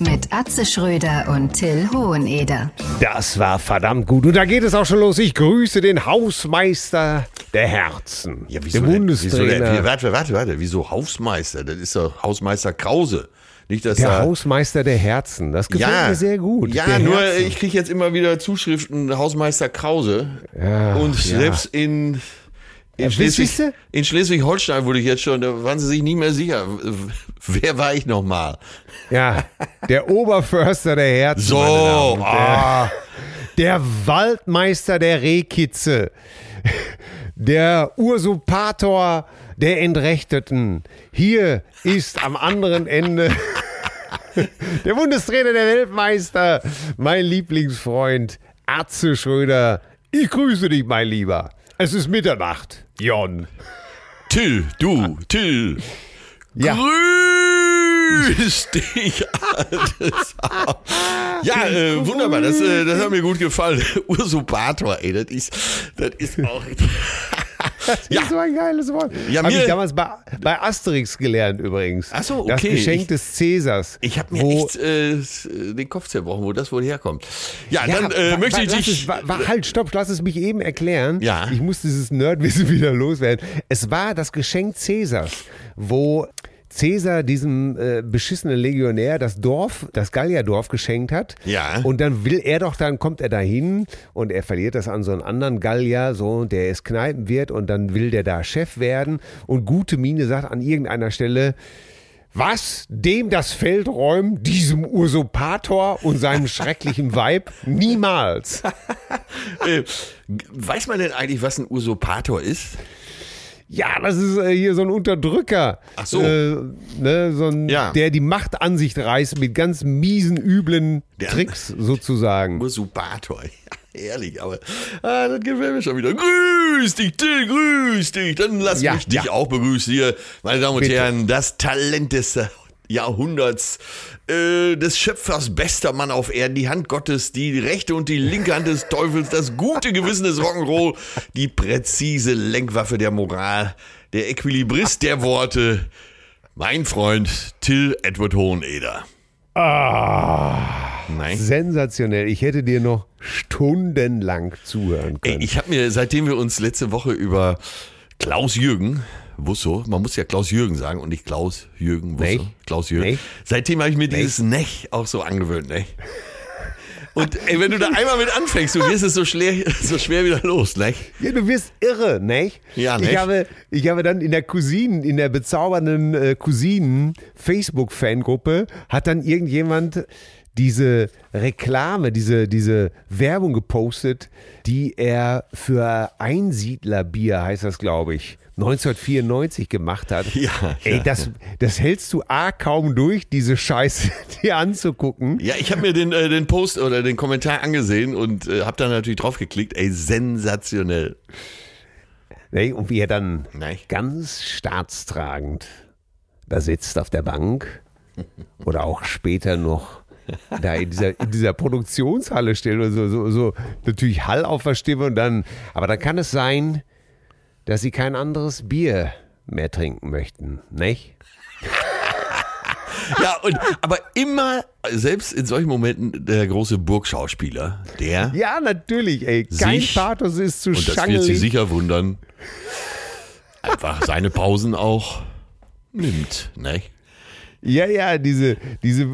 Mit Atze Schröder und Till Hoheneder. Das war verdammt gut. Und da geht es auch schon los. Ich grüße den Hausmeister der Herzen. Ja, wieso der denn? Wieso Bundestrainer. der, warte, warte, warte. Wieso Hausmeister? Das ist doch Hausmeister Krause. Nicht, dass der Hausmeister der Herzen. Das gefällt ja, mir sehr gut. Ja, der nur Herzen. ich kriege jetzt immer wieder Zuschriften Hausmeister Krause. Ja, und ja. selbst in, in, Ja, Schleswig, in Schleswig-Holstein wurde ich jetzt schon, da waren sie sich nicht mehr sicher. Wer war ich nochmal? Ja, der Oberförster der Herzen. So, ah. Der Waldmeister der Rehkitze. Der Usurpator der Entrechteten. Hier ist am anderen Ende der Bundestrainer der Weltmeister, mein Lieblingsfreund Atze Schröder. Ich grüße dich, mein Lieber. Es ist Mitternacht, Jon. Till, du, Till. Ja. Grüß dich, altes. Ja, äh, wunderbar, das, äh, das hat mir gut gefallen. Usurpator, ey, das ist, das ist auch. Ja. so ein geiles Wort. Ja, Habe ich damals bei, bei Asterix gelernt übrigens. Ach so, Das okay. Geschenk des Cäsars. Ich habe mir echt äh, den Kopf zerbrochen, wo das wohl herkommt. Ja, Ja, dann äh, möchte ich dich. Es, halt, stopp, lass es mich eben erklären. Ja. Ich muss dieses Nerdwissen wieder loswerden. Es war das Geschenk Cäsars, wo Cäsar diesem äh, beschissenen Legionär das Dorf, das Gallierdorf geschenkt hat. Ja. Und dann will er doch, dann kommt er dahin und er verliert das an so einen anderen Gallier, so, der es Kneipenwirt und dann will der da Chef werden und gute Miene sagt an irgendeiner Stelle, was? Dem das Feld räumen, diesem Usurpator und seinem schrecklichen Weib? Niemals. Äh, weiß man denn eigentlich, was ein Usurpator ist? Ja, das ist äh, hier so ein Unterdrücker. Ach so. Äh, ne, so ein, Ja. Der die Macht an sich reißt mit ganz miesen, üblen Der- Tricks sozusagen. Usurpator. Ja, ehrlich, aber ah, das gefällt mir schon wieder. Grüß dich, Till, grüß dich. Dann lass Ja, mich dich auch begrüßen hier, meine Damen und Bitte. Herren. Das Talent des Jahrhunderts, äh, des Schöpfers, bester Mann auf Erden, die Hand Gottes, die rechte und die linke Hand des Teufels, das gute Gewissen des Rock'n'Roll, die präzise Lenkwaffe der Moral, der Equilibrist der Worte, mein Freund Till Edward Hoheneder. Ah, Nein. sensationell. Ich hätte dir noch stundenlang zuhören Ey, können. ich habe mir, seitdem wir uns letzte Woche über Klaus Jürgen, Wusso, man muss ja Klaus Jürgen sagen und nicht Klaus Jürgen Wusso, Nech. Klaus Jürgen. Nech. Seitdem habe ich mir dieses Nech auch so angewöhnt, Nech. Und ey, wenn du da einmal mit anfängst, du wirst es so schwer, so schwer wieder los, Nech. Ja, du wirst irre, nicht? Ja, Ich nicht? habe, ich habe dann in der Cousinen, in der bezaubernden äh, Cousinen Facebook-Fangruppe hat dann irgendjemand diese Reklame, diese, diese Werbung gepostet, die er für Einsiedlerbier, heißt das, glaube ich, 1994 gemacht hat. Ja, Ey, ja. das, das hältst du A kaum durch, diese Scheiße dir anzugucken. Ja, ich habe mir den, äh, den Post oder den Kommentar angesehen und äh, habe da natürlich drauf geklickt. Ey, sensationell. Ne? Und wie er dann Nein. ganz staatstragend da sitzt auf der Bank oder auch später noch da in dieser, in dieser Produktionshalle steht und so, so, so natürlich Hall auf der Stimme und dann, aber dann kann es sein, dass sie kein anderes Bier mehr trinken möchten, nicht? Ja, und aber immer, selbst in solchen Momenten, der große Burgschauspieler, der, Ja, natürlich, ey. Kein Sich- Pathos ist zu und das wird sie schangelig. sicher wundern, einfach seine Pausen auch nimmt, ne? Ja, ja, diese, diese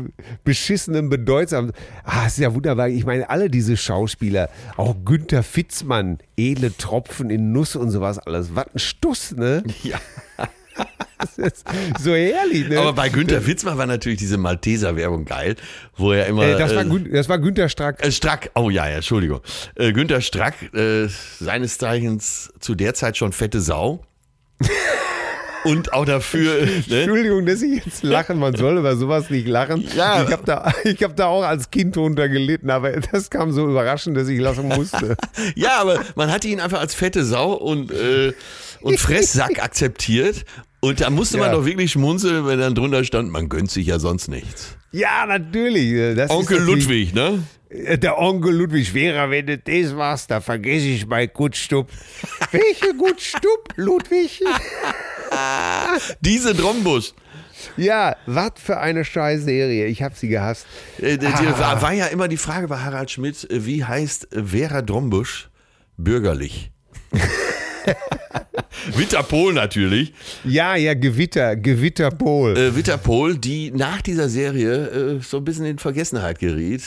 beschissenen bedeutsamen. Ah, ist ja wunderbar. Ich meine, alle diese Schauspieler, auch Günther Fitzmann, edle Tropfen in Nuss und sowas alles. Was ein Stuss, ne? Ja. So herrlich, ne? Aber bei Günter Witzmann war natürlich diese Malteser-Werbung geil, wo er immer. äh, das, war äh, das war Günter Strack. Äh, Strack, oh ja, ja, Entschuldigung. Äh, Günter Strack, äh, seines Zeichens zu der Zeit schon fette Sau. Und auch dafür. Ne? Entschuldigung, dass ich jetzt lache. Man soll über sowas nicht lachen. Ja. Ich habe da, ich hab da auch als Kind drunter gelitten, aber das kam so überraschend, dass ich lachen musste. Ja, aber man hatte ihn einfach als fette Sau und, äh, und Fresssack akzeptiert. Und da musste man Ja. doch wirklich schmunzeln, wenn dann drunter stand, man gönnt sich ja sonst nichts. Ja, natürlich. Das Onkel Ludwig, ne? Äh, Der Onkel Ludwig Schwerer, wenn du das machst, da vergesse ich mein Gutstub. Welche Gutstub, Ludwig? Diese Drombusch. Ja, was für eine Scheißserie. Ich habe sie gehasst. Äh, die, Ah. war, ja immer die Frage bei Harald Schmidt, äh, wie heißt Vera Drombusch bürgerlich? Winterpol natürlich. Ja, ja, Gewitter, Gewitterpol. Äh, Winterpol, die nach dieser Serie äh, so ein bisschen in Vergessenheit geriet.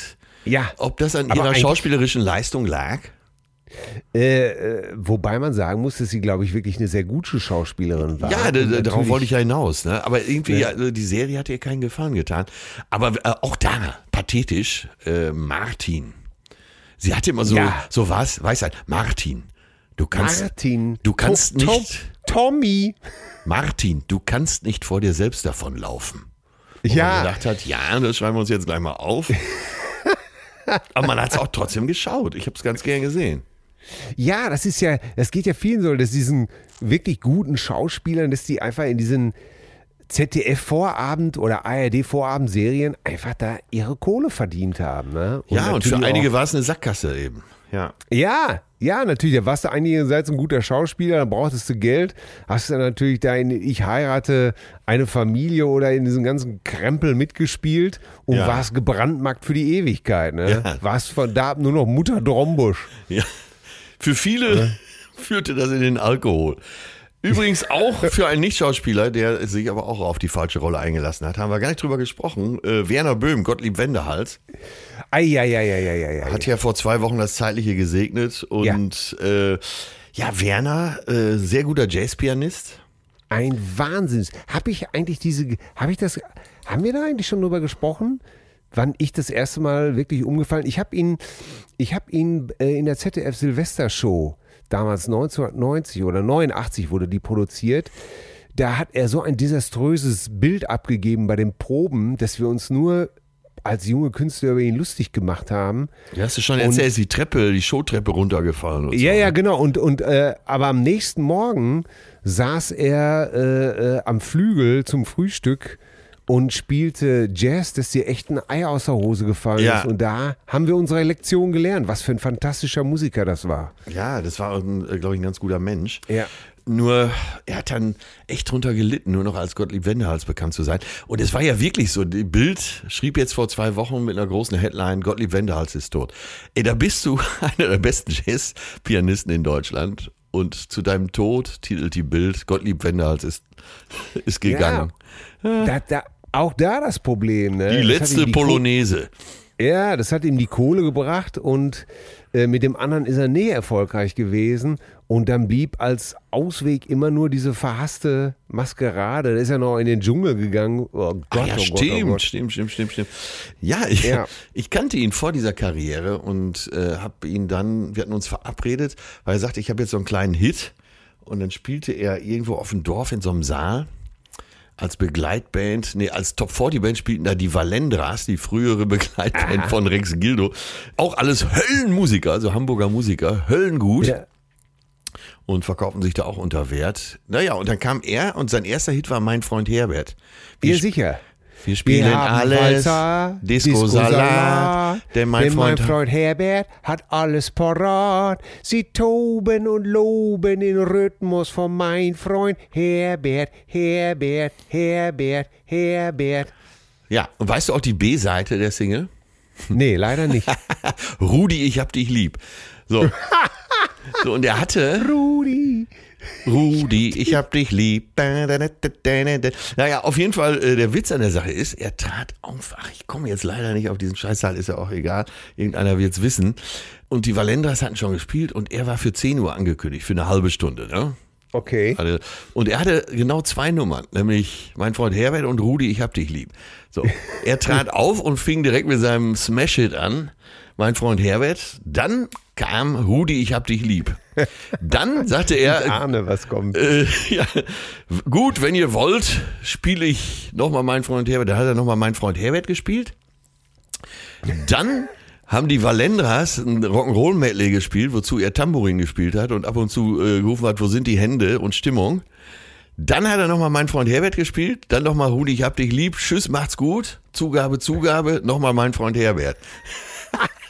Ja, Ob das an ihrer schauspielerischen Leistung lag? äh, äh, wobei man sagen muss, dass sie, glaube ich, wirklich eine sehr gute Schauspielerin war. Ja, Und darauf wollte ich ja hinaus. Ne? Aber irgendwie, Ne? ja, also die Serie hat ihr keinen Gefallen getan. Aber äh, auch da, pathetisch, äh, Martin. Sie hatte immer so, Ja. so was, Weisheit. Martin, du kannst, Martin. du kannst To- To- nicht, Tommy. Martin, du kannst nicht vor dir selbst davonlaufen. Wo man Ja, gedacht hat, ja, das schreiben wir uns jetzt gleich mal auf. Aber man hat es auch trotzdem geschaut. Ich habe es ganz gern gesehen. ja, das ist ja, das geht ja vielen so, dass diesen wirklich guten Schauspielern, dass die einfach in diesen ZDF-Vorabend- oder ARD-Vorabendserien einfach da ihre Kohle verdient haben. Ne? ja, und für einige war es eine Sackgasse eben. Ja. Ja, ja, natürlich. Da warst du einigerseits ein guter Schauspieler, dann brauchtest du Geld. Hast du natürlich da in Ich heirate eine Familie oder in diesem ganzen Krempel mitgespielt und Ja. warst gebrandmarkt für die Ewigkeit. Ne? Ja. Warst von da ab nur noch Mutter Drombusch. Ja. Für viele führte das in den Alkohol. Übrigens auch für einen Nichtschauspieler, der sich aber auch auf die falsche Rolle eingelassen hat, haben wir gar nicht drüber gesprochen. Äh, Werner Böhm, Gottlieb Wendehals, Eieieiei. hat ja vor zwei Wochen das Zeitliche gesegnet und äh, ja, Werner, äh, sehr guter Jazzpianist. Ein Wahnsinns. Habe ich eigentlich diese, habe ich das, haben wir da eigentlich schon drüber gesprochen? Wann ich das erste Mal wirklich umgefallen? Ich habe ihn, ich habe ihn äh, in der ZDF Silvestershow damals 1990 oder 89 wurde die produziert. Da hat er so ein desaströses Bild abgegeben bei den Proben, dass wir uns nur als junge Künstler über ihn lustig gemacht haben. Du hast du schon erzählt, ist die Treppe, die Showtreppe runtergefallen Ja, so. ja, genau. Und, und äh, aber am nächsten Morgen saß er äh, äh, am Flügel zum Frühstück und spielte Jazz, dass dir echt ein Ei aus der Hose gefallen Ja. ist. Und da haben wir unsere Lektion gelernt, was für ein fantastischer Musiker das war. Ja, das war, glaube ich, ein ganz guter Mensch. Ja. Nur, er hat dann echt drunter gelitten, nur noch als Gottlieb Wendehals bekannt zu sein. Und es war ja wirklich so, die Bild schrieb jetzt vor zwei Wochen mit einer großen Headline, Gottlieb Wendehals ist tot. Ey, da bist du einer der besten Jazzpianisten in Deutschland. Und zu deinem Tod titelt die Bild, Gottlieb Wendehals ist, ist gegangen. Da, da, auch da das Problem. Ne? Die letzte die Ko- Polonaise. Ja, das hat ihm die Kohle gebracht und äh, mit dem anderen ist er näher erfolgreich gewesen und dann blieb als Ausweg immer nur diese verhasste Maskerade. Da ist er noch in den Dschungel gegangen. Oh Gott, Ah, ja, oh stimmt, Gott, oh Gott. stimmt, stimmt, stimmt, stimmt. Ja, ich, Ja. ich kannte ihn vor dieser Karriere und äh, habe ihn dann, wir hatten uns verabredet, weil er sagte, ich habe jetzt so einen kleinen Hit und dann spielte er irgendwo auf dem Dorf in so einem Saal als Begleitband, nee, als Top 40 Band spielten da die Valendras, die frühere Begleitband von Rex Gildo. Auch alles Höllenmusiker, also Hamburger Musiker, Höllengut Ja. und verkaufen sich da auch unter Wert. Naja, und dann kam er und sein erster Hit war Mein Freund Herbert. Wir, Ja, sicher. Wir spielen alles, Walzer, Disco, Salat, denn mein, denn Freund, mein Freund Herbert hat alles parat. Sie toben und loben den Rhythmus von mein Freund Herbert, Herbert, Herbert, Herbert. Ja, und weißt du auch die B-Seite der Single? Nee, leider nicht. Rudi, ich hab dich lieb. So. so, und er hatte Rudi. Rudi, ich hab dich lieb. Naja, auf jeden Fall, äh, der Witz an der Sache ist, er trat auf. Ach, ich komme jetzt leider nicht auf diesen Scheißsaal, ist ja auch egal. Irgendeiner wird's wissen. Und die Valendras hatten schon gespielt und er war für 10 Uhr angekündigt, für eine halbe Stunde. Ne? Okay. Also, Und er hatte genau zwei Nummern, nämlich mein Freund Herbert und Rudi, ich hab dich lieb. So, er trat auf und fing direkt mit seinem Smash-Hit an, mein Freund Herbert. Dann kam Rudi, ich hab dich lieb. Dann sagte Ich er, ahne, was kommt. äh, ja, gut, wenn ihr wollt, spiele ich nochmal mein Freund Herbert. Da hat er nochmal mein Freund Herbert gespielt. Dann haben die Valendras ein Rock'n'Roll-Medley gespielt, wozu er Tambourin gespielt hat und ab und zu äh, gerufen hat, wo sind die Hände und Stimmung. Dann hat er nochmal mein Freund Herbert gespielt, dann nochmal Rudi, ich hab dich lieb, tschüss, macht's gut, Zugabe, Zugabe, nochmal mein Freund Herbert.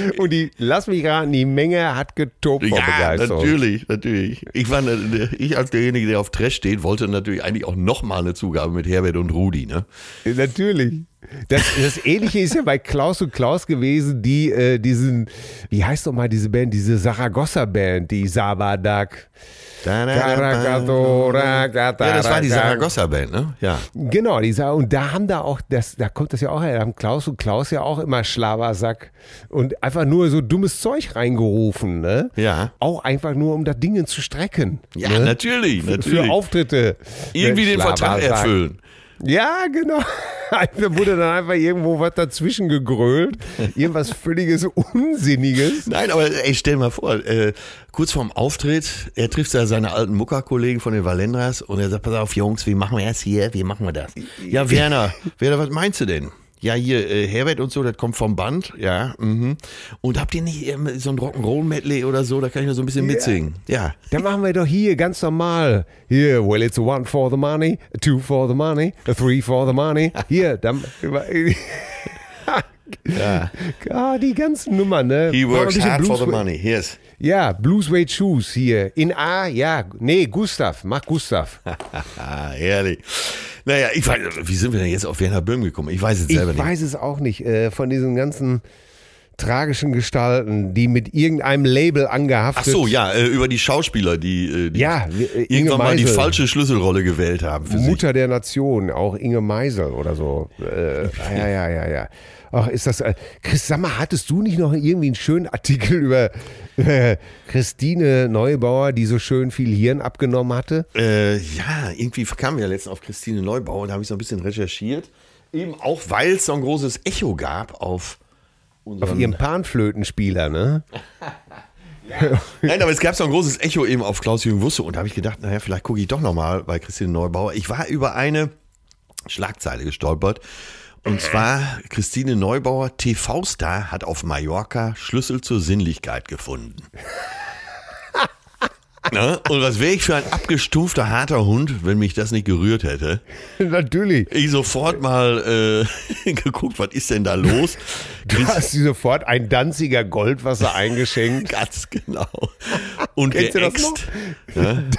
Und die, lass mich raten, die Menge hat getobt vor Ja, Begeisterung. natürlich, natürlich. Ich, war, ne- ich als derjenige, der auf Trash steht, wollte natürlich eigentlich auch nochmal eine Zugabe mit Herbert und Rudi, ne? Natürlich. Das, das Ähnliche ist ja bei Klaus und Klaus gewesen, die äh, diesen, wie heißt doch mal diese Band, diese Saragossa-Band, die Sabadak. Ja, das war die Saragossa-Band, ne? Ja. Genau, dieser, und da haben da auch, das, da kommt das ja auch her, da haben Klaus und Klaus ja auch immer Schlabersack und einfach nur so dummes Zeug reingerufen, ne? Ja. Auch einfach nur, um das Ding zu strecken. Ja, ne? natürlich, Für natürlich. Auftritte. Irgendwie den Vertrag erfüllen. Ja, genau. Da wurde dann einfach irgendwo was dazwischen gegrölt. Irgendwas völliges Unsinniges. Nein, aber ey, stell mal vor, äh, kurz vorm Auftritt, er trifft da seine alten Muckerkollegen von den Valendras und er sagt, pass auf Jungs, wie machen wir das hier? Wie machen wir das? Ja, Werner, Werner, was meinst du denn? Ja, hier, äh, Herbert und so, das kommt vom Band, ja. Mhm. Und habt ihr nicht ähm, so ein Rock'n'Roll-Medley oder so, da kann ich noch so ein bisschen mitsingen. Ja. Dann machen wir doch hier ganz normal. Hier, well, it's a one for the money, a two for the money, a three for the money. Hier, dann. ja. Ah, die ganzen Nummern, ne? He works hard for the Blues- money, yes. Ja, Blue Suede Shoes hier. In A, ja. Nee, Gustav. Mach Gustav. Herrlich. Naja, ich weiß, wie sind wir denn jetzt auf Werner Böhm gekommen? Ich weiß es Ich selber nicht. weiß es auch nicht. Äh, von diesen ganzen tragischen Gestalten, die mit irgendeinem Label Ach angehaftet. so, ja, äh, über die Schauspieler, die, äh, die Ja, äh, Inge irgendwann mal die falsche Schlüsselrolle gewählt haben für sich. Mutter der Nation, auch Inge Meisel oder so. Äh, ja, ja, ja, ja. Ach, ist das. Äh, Chris, sag mal, hattest du nicht noch irgendwie einen schönen Artikel über äh, Christine Neubauer, die so schön viel Hirn abgenommen hatte? Äh, ja, irgendwie kamen wir ja letztens auf Christine Neubauer und da habe ich so ein bisschen recherchiert. Eben auch, weil es so ein großes Echo gab auf unseren... Auf ihrem Panflötenspieler, ne? Nein, aber es gab so ein großes Echo eben auf Klaus-Jürgen Wusse und da habe ich gedacht, naja, vielleicht gucke ich doch nochmal bei Christine Neubauer. Ich war über eine Schlagzeile gestolpert und zwar Christine Neubauer, TV-Star, hat auf Mallorca Schlüssel zur Sinnlichkeit gefunden. Ne? Und was wäre ich für ein abgestumpfter, harter Hund, wenn mich das nicht gerührt hätte? Natürlich. Ich sofort mal äh, geguckt, was ist denn da los? Du hast sie sofort ein Danziger Goldwasser eingeschenkt. Ganz genau. Und Kennst du das geäxt.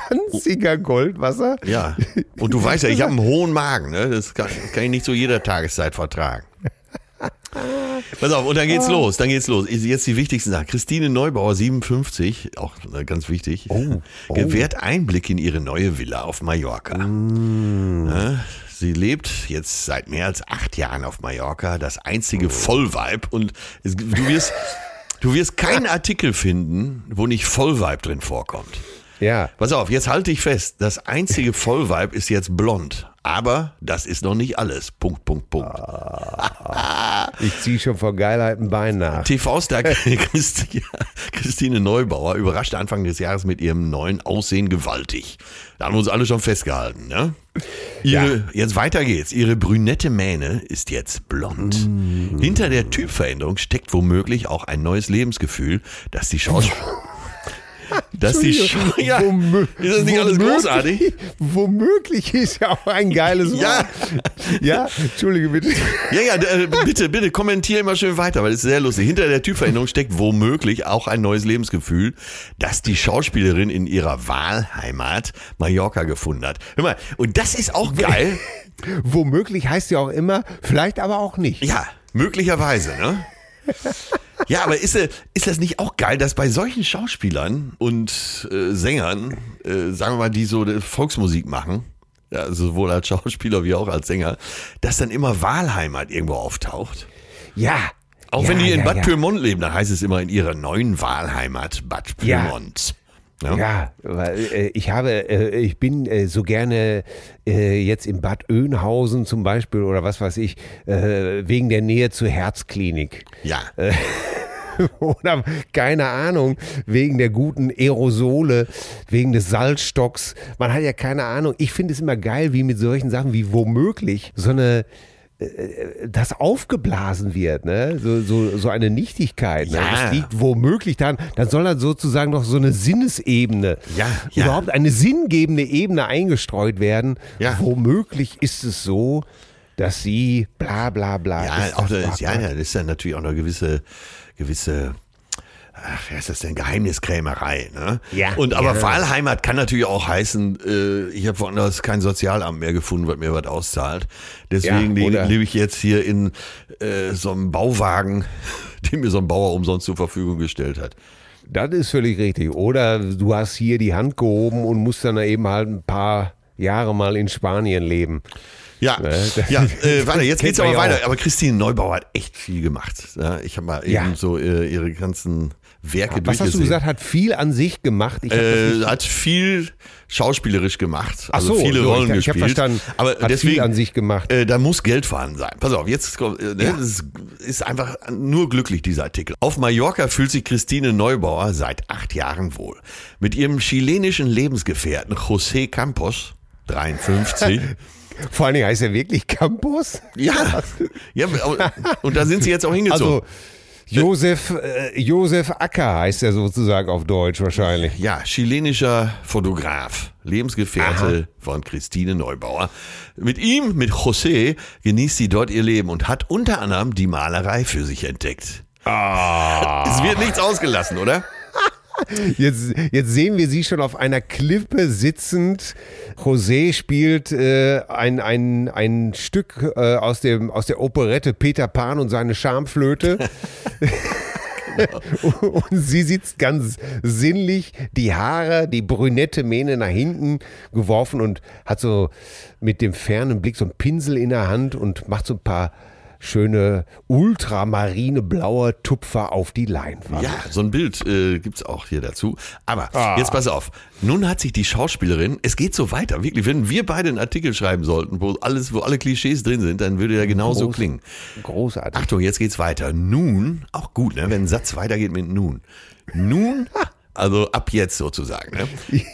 Danziger Goldwasser? Ja. Und du weißt ja, ich habe einen hohen Magen, ne? Das kann, das kann ich nicht zu jeder Tageszeit vertragen. Pass auf, und dann geht's los, dann geht's los. Jetzt die wichtigsten Sachen. Christine Neubauer, 57, auch ganz wichtig, gewährt Einblick in ihre neue Villa auf Mallorca. Ne? Sie lebt jetzt seit mehr als acht Jahren auf Mallorca, das einzige Vollweib. Und es, du wirst, du wirst keinen Artikel finden, wo nicht Vollweib drin vorkommt. Ja. Pass auf, jetzt halte ich fest. Das einzige Vollweib ist jetzt blond. Aber das ist noch nicht alles. Punkt, Punkt, Punkt. Ich ziehe schon vor Geilheit ein Bein nach. TV-Star Christi- Christine Neubauer überraschte Anfang des Jahres mit ihrem neuen Aussehen gewaltig. Da haben wir uns alle schon festgehalten. Ne? Ihre, Jetzt weiter geht's. Ihre brünette Mähne ist jetzt blond. Hinter der Typveränderung steckt womöglich auch ein neues Lebensgefühl, das die Schauspieler... dass die Schau ja, ist das nicht alles großartig? Womöglich ist ja auch ein geiles Ja. Wort. Ja, entschuldige bitte. Ja, ja, äh, bitte, bitte kommentier immer schön weiter, weil es ist sehr lustig. Hinter der Typveränderung steckt womöglich auch ein neues Lebensgefühl, das die Schauspielerin in ihrer Wahlheimat Mallorca gefunden hat. Hör mal, und das ist auch geil. Womöglich heißt ja auch immer, vielleicht aber auch nicht. Ja, möglicherweise, ne? Ja, aber ist, äh, ist das nicht auch geil, dass bei solchen Schauspielern und äh, Sängern, äh, sagen wir mal, die so äh, Volksmusik machen, ja, sowohl als Schauspieler wie auch als Sänger, dass dann immer Wahlheimat irgendwo auftaucht? Ja. Auch ja, wenn die in ja, Bad ja. Pyrmont leben, dann heißt es immer in ihrer neuen Wahlheimat Bad. Pyrmont. Ja. Ja, weil äh, ich habe, äh, ich bin äh, so gerne äh, jetzt in Bad Oeynhausen zum Beispiel oder was weiß ich, äh, wegen der Nähe zur Herzklinik. Ja. oder keine Ahnung, wegen der guten Aerosole, wegen des Salzstocks. Man hat ja keine Ahnung. Ich finde es immer geil, wie mit solchen Sachen wie womöglich so eine äh, das aufgeblasen wird, ne? So, so, so eine Nichtigkeit. Ne? Ja. Das liegt womöglich daran, dann soll dann sozusagen noch so eine Sinnesebene, Ja, ja. überhaupt eine sinngebende Ebene eingestreut werden. Ja. Womöglich ist es so, dass sie bla bla bla. Ja, ist auch das ja, wahr? ja, das ist ja natürlich auch eine gewisse, gewisse, ach, wie heißt das denn, Geheimniskrämerei, ne? Ja, Und aber ja. Wahlheimat kann natürlich auch heißen, äh, ich habe woanders kein Sozialamt mehr gefunden, was mir was auszahlt. Deswegen Ja, lebe ich jetzt hier in äh, so einem Bauwagen, den mir so ein Bauer umsonst zur Verfügung gestellt hat. Das ist völlig richtig. Oder du hast hier die Hand gehoben und musst dann eben halt ein paar Jahre mal in Spanien leben. Ja, Ne, ja äh, warte, jetzt geht's aber ja weiter. auch. Aber Christine Neubauer hat echt viel gemacht. Ja, ich habe mal Ja. eben so äh, ihre ganzen Werke Was hast du gesagt? Hat viel an sich gemacht. Äh, hat viel schauspielerisch gemacht, Ach also so, viele so, Rollen ich, ich habe gespielt. verstanden. aber hat deswegen viel an sich gemacht. Äh, da muss Geld vorhanden sein. Pass auf, jetzt kommt, äh, ne, das ist, ist einfach nur glücklich, dieser Artikel. Auf Mallorca fühlt sich Christine Neubauer seit acht Jahren wohl. Mit ihrem chilenischen Lebensgefährten José Campos, 53. Vor allen Dingen heißt er wirklich Campos. ja, ja, und da sind sie jetzt auch hingezogen. Also Josef, äh, Josef Acker heißt er sozusagen auf Deutsch wahrscheinlich. Ja, chilenischer Fotograf, Lebensgefährte von Christine Neubauer. Mit ihm, mit José, genießt sie dort ihr Leben und hat unter anderem die Malerei für sich entdeckt. Es wird nichts ausgelassen, oder? Jetzt, jetzt sehen wir sie schon auf einer Klippe sitzend. José spielt äh, ein, ein, ein Stück äh, aus, dem, aus der Operette Peter Pan und seine Schamflöte. Und sie sitzt ganz sinnlich, die Haare, die brünette Mähne nach hinten geworfen und hat so mit dem fernen Blick so einen Pinsel in der Hand und macht so ein paar schöne ultramarine blaue Tupfer auf die Leinwand. Ja, so ein Bild äh, gibt's auch hier dazu. Aber Ah. jetzt pass auf. Nun hat sich die Schauspielerin, es geht so weiter, wirklich, wenn wir beide einen Artikel schreiben sollten, wo alles, wo alle Klischees drin sind, dann würde der genauso Groß- klingen. Großartig. Achtung, jetzt geht's weiter. Nun, auch gut, ne, wenn ein Satz weitergeht mit nun. Nun, also ab jetzt sozusagen. Ne?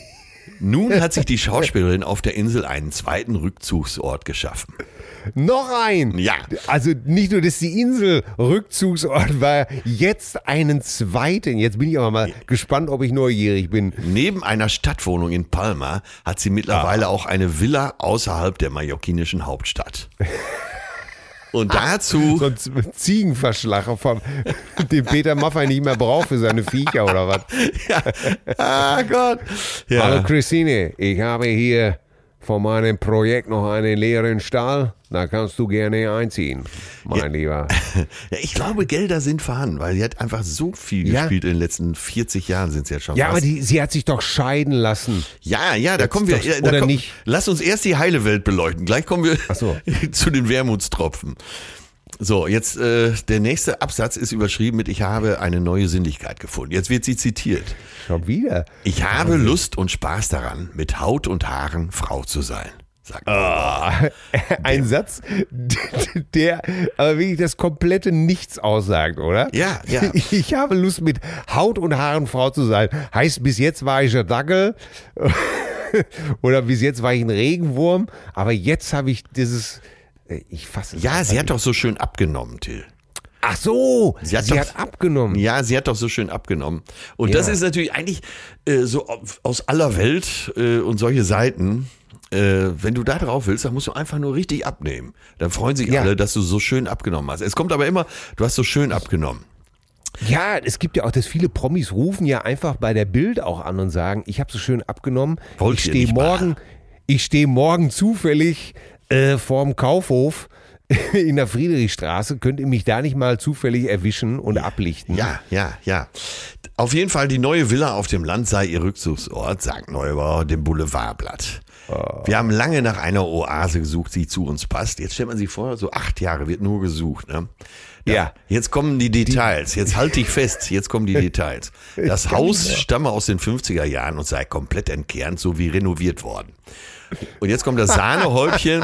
Nun hat sich die Schauspielerin auf der Insel einen zweiten Rückzugsort geschaffen. Noch ein. Ja. Also nicht nur, dass die Insel Rückzugsort war, jetzt einen zweiten. Jetzt bin ich aber mal gespannt, ob ich neugierig bin. Neben einer Stadtwohnung in Palma hat sie Ah. mittlerweile auch eine Villa außerhalb der mallorquinischen Hauptstadt. Und dazu, So ein Z- Ziegenverschlager, vom, den Peter Maffay nicht mehr braucht für seine Viecher oder was. ah Gott, ja. Hallo Christine, ich habe hier von meinem Projekt noch einen leeren Stall. Da kannst du gerne einziehen, mein Lieber. ja, ich glaube, Gelder sind vorhanden, weil sie hat einfach so viel Ja. gespielt in den letzten 40 Jahren sind es jetzt schon Ja, fast. aber die, sie hat sich doch scheiden lassen. Ja, ja, da kommen wir. doch- ja, da oder komm- nicht? Lass uns erst die heile Welt beleuchten. Gleich kommen wir so. zu den Wermutstropfen. So, jetzt äh, der nächste Absatz ist überschrieben mit Ich habe eine neue Sinnlichkeit gefunden. Jetzt wird sie zitiert. Schon wieder. Ich habe Lust und Spaß daran, mit Haut und Haaren Frau zu sein. Sagt Ah. Ein Satz, der aber wirklich das komplette Nichts aussagt, oder? Ja, ja. Ich habe Lust, mit Haut und Haaren Frau zu sein. Heißt, bis jetzt war ich ein Dackel oder bis jetzt war ich ein Regenwurm, aber jetzt habe ich dieses. Äh, Ich fasse es Ja, sie hat doch so schön abgenommen, Till. Ach so, Sie sie hat hat, doch- abgenommen. Ja, sie hat doch so schön abgenommen. Und das Ja. ist natürlich eigentlich äh, so aus aller Welt äh, und solche Seiten. Äh, wenn du da drauf willst, dann musst du einfach nur richtig abnehmen. Dann freuen sich Ja. alle, dass du so schön abgenommen hast. Es kommt aber immer, du hast so schön abgenommen. Ja, es gibt ja auch, dass viele Promis rufen ja einfach bei der Bild auch an und sagen, ich habe so schön abgenommen. Wollt ich stehe mal? morgen, ich stehe morgen zufällig äh, vorm Kaufhof in der Friedrichstraße. Könnt ihr mich da nicht mal zufällig erwischen und ablichten? Ja, ja, ja. Auf jeden Fall, die neue Villa auf dem Land sei ihr Rückzugsort, sagt Neubauer dem Boulevardblatt. Wir haben lange nach einer Oase gesucht, die zu uns passt. Jetzt stellt man sich vor, so acht Jahre wird nur gesucht. Ne? Ja. Jetzt kommen die Details. Jetzt halt dich fest. Jetzt kommen die Details. Das Haus stamme aus den 50er Jahren und sei komplett entkernt sowie renoviert worden. Und jetzt kommt das Sahnehäubchen.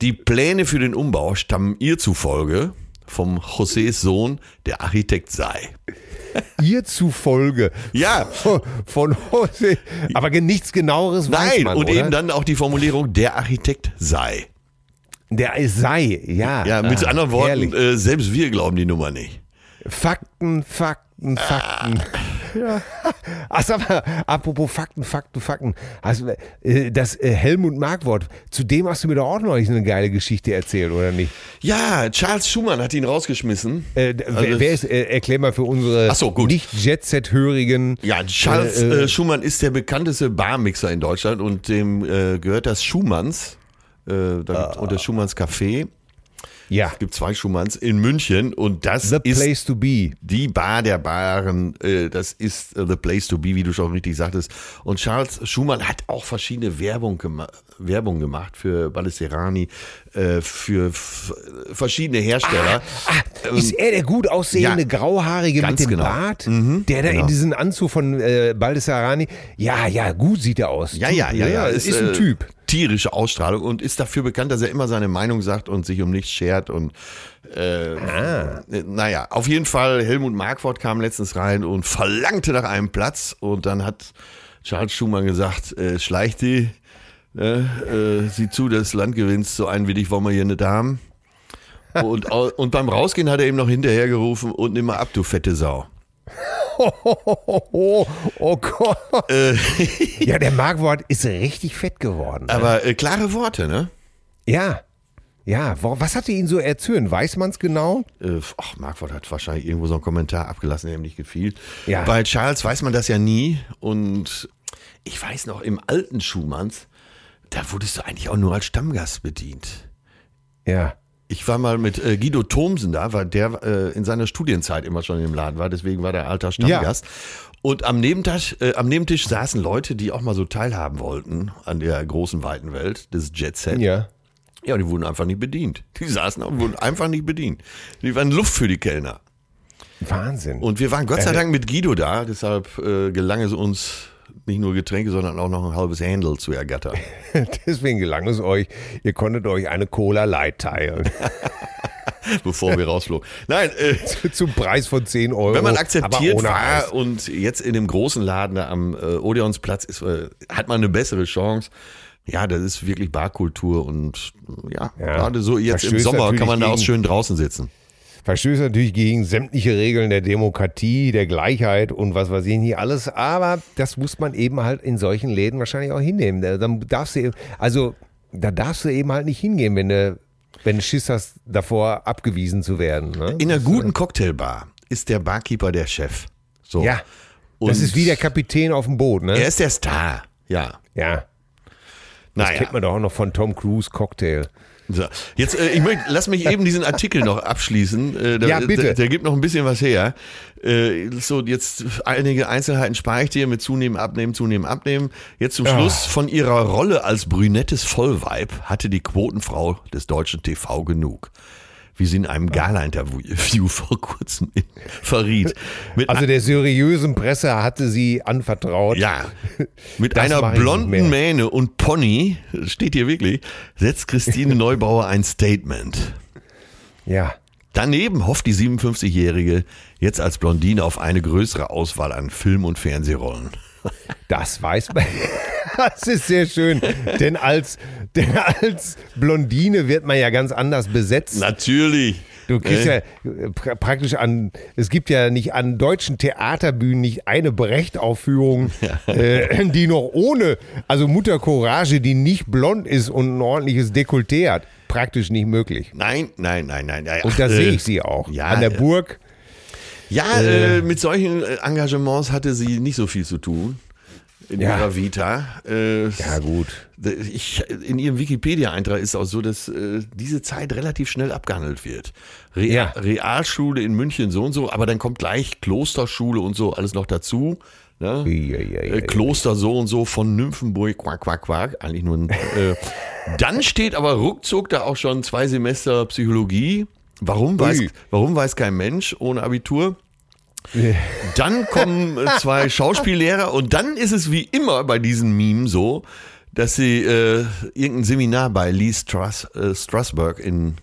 Die Pläne für den Umbau stammen ihr zufolge vom Josés Sohn, der Architekt sei. Ihr zufolge. Ja. Von, Jose. Aber nichts genaueres weiß Nein, man, und oder? eben dann auch die Formulierung, der Architekt sei. Der sei, ja. Ja, mit Ah, anderen Worten, äh, selbst wir glauben die Nummer nicht. Fakten, Fakten, Fakten. Ja. Ach, sag mal, apropos Fakten, Fakten, Fakten. Hast, du, äh, das äh, Helmut Markwort, zu dem hast du mir doch auch noch eine geile Geschichte erzählt, oder nicht? Ja, Charles Schumann hat ihn rausgeschmissen. Äh, Also wer, wer ist, äh, erklär mal für unsere so, gut. nicht Jet-Set-Hörigen. Ja, Charles Äh, äh, Schumann ist der bekannteste Barmixer in Deutschland und dem gehört das Schumanns Ah. und das Schumanns Café. Ja, Es gibt zwei Schumanns in München und das the ist place to be. die Bar der Baren. Äh, das ist äh, the place to be, wie du schon richtig sagtest. Und Charles Schumann hat auch verschiedene Werbung, gema Werbung gemacht für Balesterani, äh, für verschiedene Hersteller. Ah, ist er der gut aussehende Ähm, ja, Grauhaarige mit dem genau. Bart? Mhm, der da genau. in diesen Anzug von äh, Baldessarani. Ja, ja, gut sieht er aus. Ja, ja, ja, ja. Ist, ist ein äh, Typ. Tierische Ausstrahlung und ist dafür bekannt, dass er immer seine Meinung sagt und sich um nichts schert und äh, Ah. äh, naja, auf jeden Fall, Helmut Markwort kam letztens rein und verlangte nach einem Platz und dann hat Charles Schumann gesagt, äh, schleicht die, äh, äh, sieh zu, dass das Land gewinnst, so einen wie dich wollen wir hier nicht haben. Und, und beim Rausgehen hat er ihm noch hinterhergerufen und nimm mal ab, du fette Sau. Oh, oh Gott. Äh, Ja, der Markwort ist richtig fett geworden. aber äh, klare Worte, ne? Ja. Ja, was hatte ihn so erzürnt? Weiß man's genau? Äh, ach, Markwort hat wahrscheinlich irgendwo so einen Kommentar abgelassen, der ihm nicht gefiel. Ja. Bei Charles weiß man das ja nie. Und ich weiß noch, im alten Schumanns, da wurdest du eigentlich auch nur als Stammgast bedient. Ja. Ich war mal mit äh, Guido Thomsen da, weil der äh, in seiner Studienzeit immer schon im Laden war, deswegen war der alter Stammgast. Und am Nebentisch, äh, am Nebentisch saßen Leute, die auch mal so teilhaben wollten an der großen, weiten Welt des Jet Set. Ja. Ja, die wurden einfach nicht bedient. Die saßen und wurden einfach nicht bedient. Die waren Luft für die Kellner. Wahnsinn. Und wir waren Gott sei Dank mit Guido da, deshalb äh, gelang es uns nicht nur Getränke, sondern auch noch ein halbes Handle zu ergattern. Deswegen gelang es euch, ihr konntet euch eine Cola Light teilen. bevor wir rausflogen. Nein, äh, Zum Preis von 10 Euro. wenn man akzeptiert war Eis. und jetzt in dem großen Laden da am äh, Odeonsplatz ist, äh, hat man eine bessere Chance. Ja, das ist wirklich Barkultur und äh, ja, Ja. gerade so jetzt im Sommer kann man da auch schön draußen sitzen. Verstößt natürlich gegen sämtliche Regeln der Demokratie, der Gleichheit und was weiß ich nicht alles. Aber das muss man eben halt in solchen Läden wahrscheinlich auch hinnehmen. Da- Dann darfst du, eben- also da darfst du eben halt nicht hingehen, wenn du, wenn du Schiss hast, davor abgewiesen zu werden. Ne? In einer guten Cocktailbar ist der Barkeeper der Chef. So. Ja, Und das ist wie der Kapitän auf dem Boot. Ne? Er ist der Star. Ja. Ja, das Naja. kennt man doch auch noch von Tom Cruise Cocktail. So, jetzt, äh, ich möchte, lass mich eben diesen Artikel noch abschließen. Äh, der, Ja, bitte. Der, der gibt noch ein bisschen was her. Äh, so, jetzt einige Einzelheiten spare ich dir mit zunehmen, abnehmen, zunehmen, abnehmen. Jetzt zum Schluss von ihrer Rolle als brünettes Vollweib hatte die Quotenfrau des deutschen TV genug. Wie sie in einem Gala-Interview vor kurzem verriet. Mit Also der seriösen Presse hatte sie anvertraut. ja, mit Das einer blonden. Mähne und Pony, steht hier wirklich, setzt Christine Neubauer ein Statement. Ja. Daneben hofft die 57-Jährige jetzt als Blondine auf eine größere Auswahl an Film- und Fernsehrollen. Das weiß man. Das ist sehr schön. Denn als, denn als Blondine wird man ja ganz anders besetzt. Natürlich. Du kriegst Äh, ja äh, pra praktisch an, es gibt ja nicht an deutschen Theaterbühnen nicht eine Brecht-Aufführung, äh, die noch ohne, also Mutter Courage, die nicht blond ist und ein ordentliches Dekolleté hat. Praktisch nicht möglich. Nein, nein, nein, nein. Ja, Und da äh, sehe ich sie auch. ja, an der äh, Burg. Ja, äh, mit solchen Engagements hatte sie nicht so viel zu tun. In Ja. ihrer Vita. Äh, Ja, gut. ich, in ihrem Wikipedia-Eintrag ist auch so, dass äh, diese Zeit relativ schnell abgehandelt wird. Real, Ja. Realschule in München so und so, aber dann kommt gleich Klosterschule und so alles noch dazu. Ne? Ja, äh, Kloster so und so von Nymphenburg, quack, quack, quack. Eigentlich nur ein. Äh, dann steht aber ruckzuck da auch schon zwei Semester Psychologie. Warum weiß, warum weiß kein Mensch ohne Abitur? Dann kommen äh, zwei Schauspiellehrer und dann ist es wie immer bei diesen Memen so, dass sie äh, irgendein Seminar bei Lee Strass, äh, Strasberg in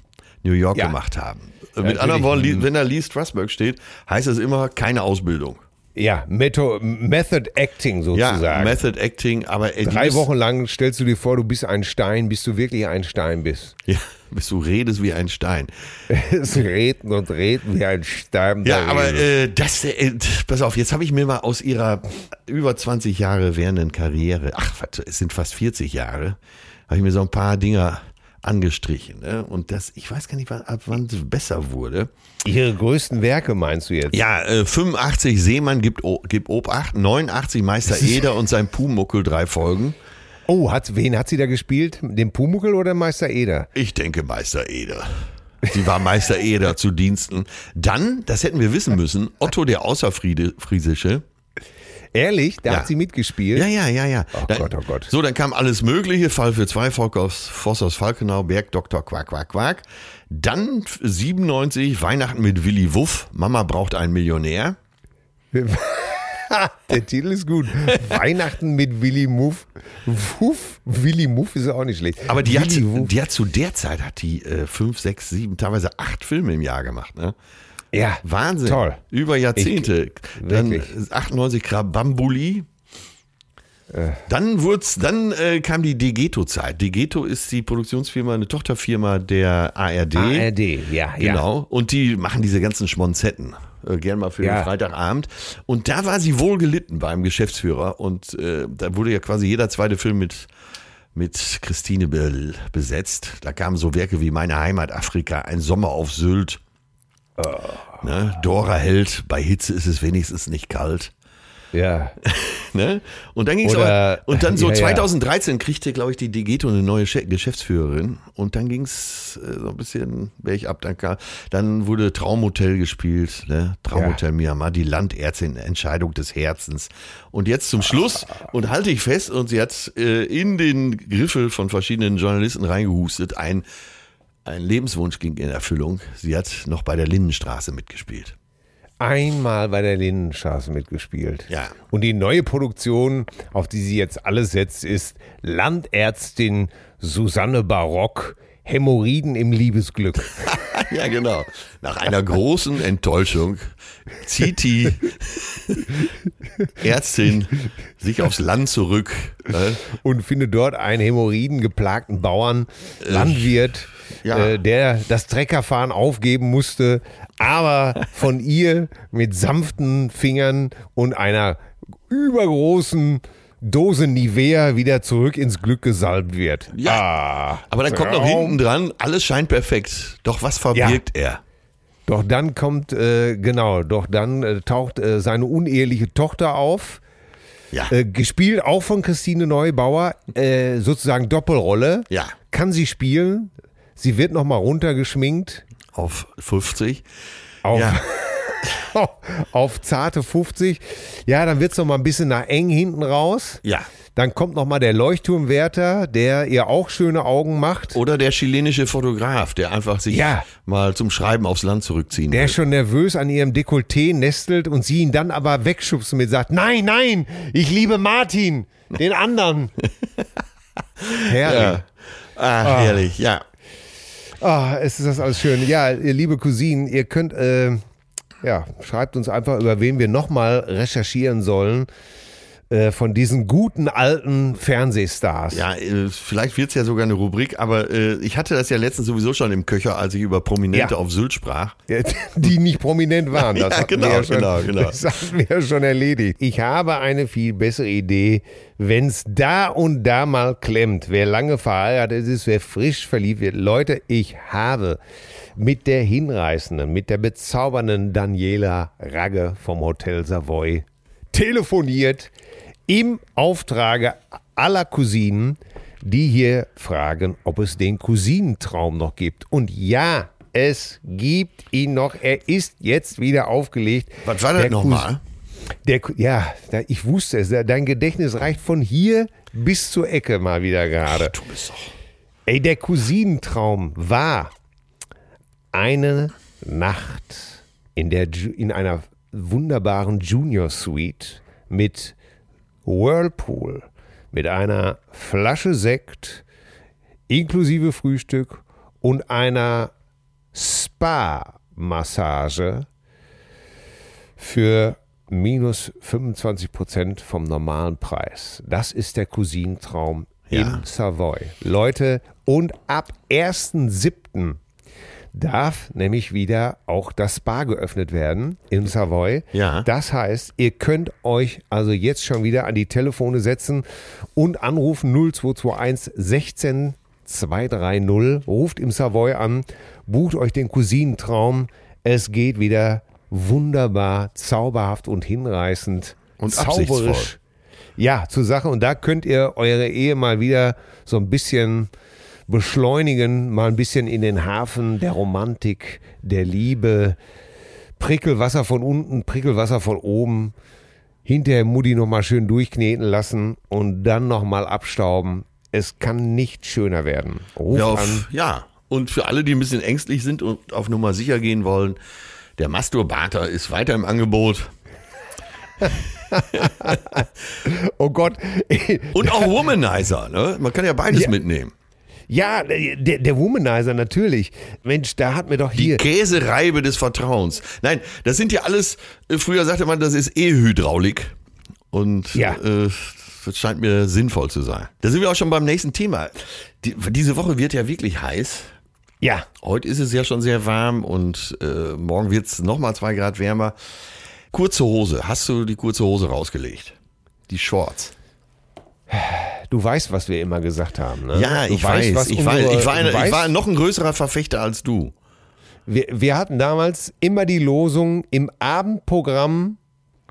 New York Ja. gemacht haben. Äh, Mit anderen Worten, Lee- wenn da Lee Strasberg steht, heißt es immer keine Ausbildung. Ja, Metho Method Acting Ja, sozusagen. Method Acting, aber äh, die Drei Wochen lang stellst du dir vor, du bist ein Stein, bis du wirklich ein Stein bist. Ja, bis du redest wie ein Stein. Es reden und reden wie ein Stein. Ja, aber äh, das, äh, pass auf, jetzt habe ich mir mal aus ihrer über 20 Jahre währenden Karriere, ach, es sind fast 40 Jahre, habe ich mir so ein paar Dinger angestrichen. Ne? Und das, ich weiß gar nicht, wann, ab wann es besser wurde. Ihre größten Werke meinst du jetzt? Ja, äh, 85 Seemann gibt, O- gibt Obacht, 89 Meister Eder und sein Pumuckel drei Folgen. Oh, hat, wen hat sie da gespielt? Den Pumuckel oder Meister Eder? Ich denke Meister Eder. Sie war Meister Eder zu Diensten. Dann, das hätten wir wissen müssen, Otto der Außerfriesische. Ehrlich? Da Ja. hat sie mitgespielt? Ja, ja, ja, ja. Oh Dann- Gott, oh Gott. So, dann kam alles Mögliche. Fall für zwei, Volk aus Voss aus Falkenau, Berg, Doktor, Quack, Quack, Quack. Dann 97, Weihnachten mit Willi Wuff. Mama braucht einen Millionär. Der Titel ist gut. Weihnachten mit Willy Muff. Wuff. Willy Muff ist auch nicht schlecht. Aber die hat, Willy Wuff. die hat zu der Zeit, hat die äh, fünf, sechs, sieben, teilweise acht Filme im Jahr gemacht. Ne? Ja, Wahnsinn. Toll. Über Jahrzehnte. dann wirklich. 98 Krabambuli. Äh. Dann wurd's, dann äh, kam die Degeto-Zeit. Degeto ist die Produktionsfirma, eine Tochterfirma der ARD. ARD, ja, ja. Genau. Und die machen diese ganzen Schmonzetten. Äh, gern mal für Ja. den Freitagabend. Und da war sie wohl gelitten beim Geschäftsführer. Und äh, da wurde ja quasi jeder zweite Film mit, mit Christine be besetzt. Da kamen so Werke wie Meine Heimat Afrika, Ein Sommer auf Sylt. Ne? Dora Held, bei Hitze ist es wenigstens nicht kalt. Ja. Ne? Und dann ging's Oder- aber, und dann so Ja, ja. 2013 kriegte, glaube ich, die Digeto eine neue Geschäftsführerin und dann ging's äh, so ein bisschen Berg ab. Dann, dann wurde Traumhotel gespielt, ne? Traumhotel Myanmar, die Landärztin, Entscheidung des Herzens. Und jetzt zum Schluss, und halte ich fest, und sie hat äh, in den Griffel von verschiedenen Journalisten reingehustet, ein, ein Lebenswunsch ging in Erfüllung. Sie hat noch bei der Lindenstraße mitgespielt. Einmal bei der Lindenstraße mitgespielt. Ja. Und die neue Produktion, auf die sie jetzt alles setzt, ist Landärztin Susanne Barock. Hämorrhoiden im Liebesglück. Ja, genau. Nach einer großen Enttäuschung zieht die Ärztin sich aufs Land zurück. ne? und findet dort einen Hämorrhoiden geplagten Bauern, Landwirt, ja. äh, der das Treckerfahren aufgeben musste, aber von ihr mit sanften Fingern und einer übergroßen Dose Nivea wieder zurück ins Glück gesalbt wird. Ja. Ah, Aber dann kommt noch hinten dran, alles scheint perfekt. Doch was verbirgt er? Doch dann kommt, äh, genau, doch dann äh, taucht äh, seine uneheliche Tochter auf. Ja. Äh, gespielt auch von Christine Neubauer, äh, sozusagen Doppelrolle. Ja. Kann sie spielen. Sie wird nochmal runtergeschminkt Auf 50. auf, Ja. auf zarte 50. Ja, dann wird es nochmal ein bisschen nach eng hinten raus. Ja. Dann kommt nochmal der Leuchtturmwärter, der ihr auch schöne Augen macht. Oder der chilenische Fotograf, der einfach sich Ja. mal zum Schreiben aufs Land zurückziehen Der will. schon nervös an ihrem Dekolleté nestelt und sie ihn dann aber wegschubst mit sagt, nein, nein, ich liebe Martin, den anderen. Herrlich. Ja. Ah, herrlich, ja. Ah, es ist das alles schön. Ja, ihr liebe Cousinen, ihr könnt, äh, ja, schreibt uns einfach, über wen wir nochmal recherchieren sollen äh, von diesen guten alten Fernsehstars. Ja, äh, vielleicht wird's ja sogar eine Rubrik, aber äh, ich hatte das ja letztens sowieso schon im Köcher, als ich über Prominente Ja. auf Sylt sprach. Ja, Die nicht prominent waren. Das Ja, genau, wir ja schon, genau, genau. Das hatten wir ja schon erledigt. Ich habe eine viel bessere Idee. Wenn's da und da mal klemmt, wer lange verheiratet ist, wer frisch verliebt wird. Leute, ich habe mit der hinreißenden, mit der bezaubernden Daniela Ragge vom Hotel Savoy telefoniert. im Auftrage aller Cousinen, die hier fragen, ob es den Cousinentraum noch gibt. Und ja, es gibt ihn noch. Er ist jetzt wieder aufgelegt. Was war das nochmal? Der, ja, ich wusste es. Dein Gedächtnis reicht von hier bis zur Ecke mal wieder gerade. Du bist doch. Ey, der Cousinentraum war eine Nacht in, der, in einer wunderbaren Junior Suite mit Whirlpool, mit einer Flasche Sekt inklusive Frühstück und einer Spa-Massage für minus 25 Prozent vom normalen Preis. Das ist der Cousinentraum Ja. im Savoy. Leute, und ab 1.7. darf nämlich wieder auch das Spa geöffnet werden im Savoy. Ja. Das heißt, ihr könnt euch also jetzt schon wieder an die Telefone setzen und anrufen 0221 16 230. Ruft im Savoy an, bucht euch den Cousinentraum. Es geht wieder wunderbar, zauberhaft und hinreißend. Und absichtsvoll. Ja, zur Sache. Und da könnt ihr eure Ehe mal wieder so ein bisschen beschleunigen, mal ein bisschen in den Hafen der Romantik, der Liebe. Prickelwasser von unten, Prickelwasser von oben. Hinterher Mutti nochmal schön durchkneten lassen und dann nochmal abstauben. Es kann nicht schöner werden. Ruf Ja, an. auf, ja, und für alle, die ein bisschen ängstlich sind und auf Nummer sicher gehen wollen, der Masturbator ist weiter im Angebot. Oh Gott. Und auch Womanizer, ne? Man kann ja beides Ja. mitnehmen. Ja, der, der Womanizer natürlich. Mensch, da hat mir doch Die hier. Käsereibe des Vertrauens. Nein, das sind ja alles, äh, früher sagte man, das ist E-Hydraulik. Und Ja. äh, das scheint mir sinnvoll zu sein. Da sind wir auch schon beim nächsten Thema. Die, diese Woche wird ja wirklich heiß. Ja, Heute ist es ja schon sehr warm und äh, morgen wird es nochmal zwei Grad wärmer. Kurze Hose. Hast du die kurze Hose rausgelegt? Die Shorts. Du weißt, was wir immer gesagt haben. Ne? Ja, ich weiß. was ich, unsere- weiß. Ich, war eine, ich weißt, war noch ein größerer Verfechter als du. wir, wir hatten damals immer die Losung im Abendprogramm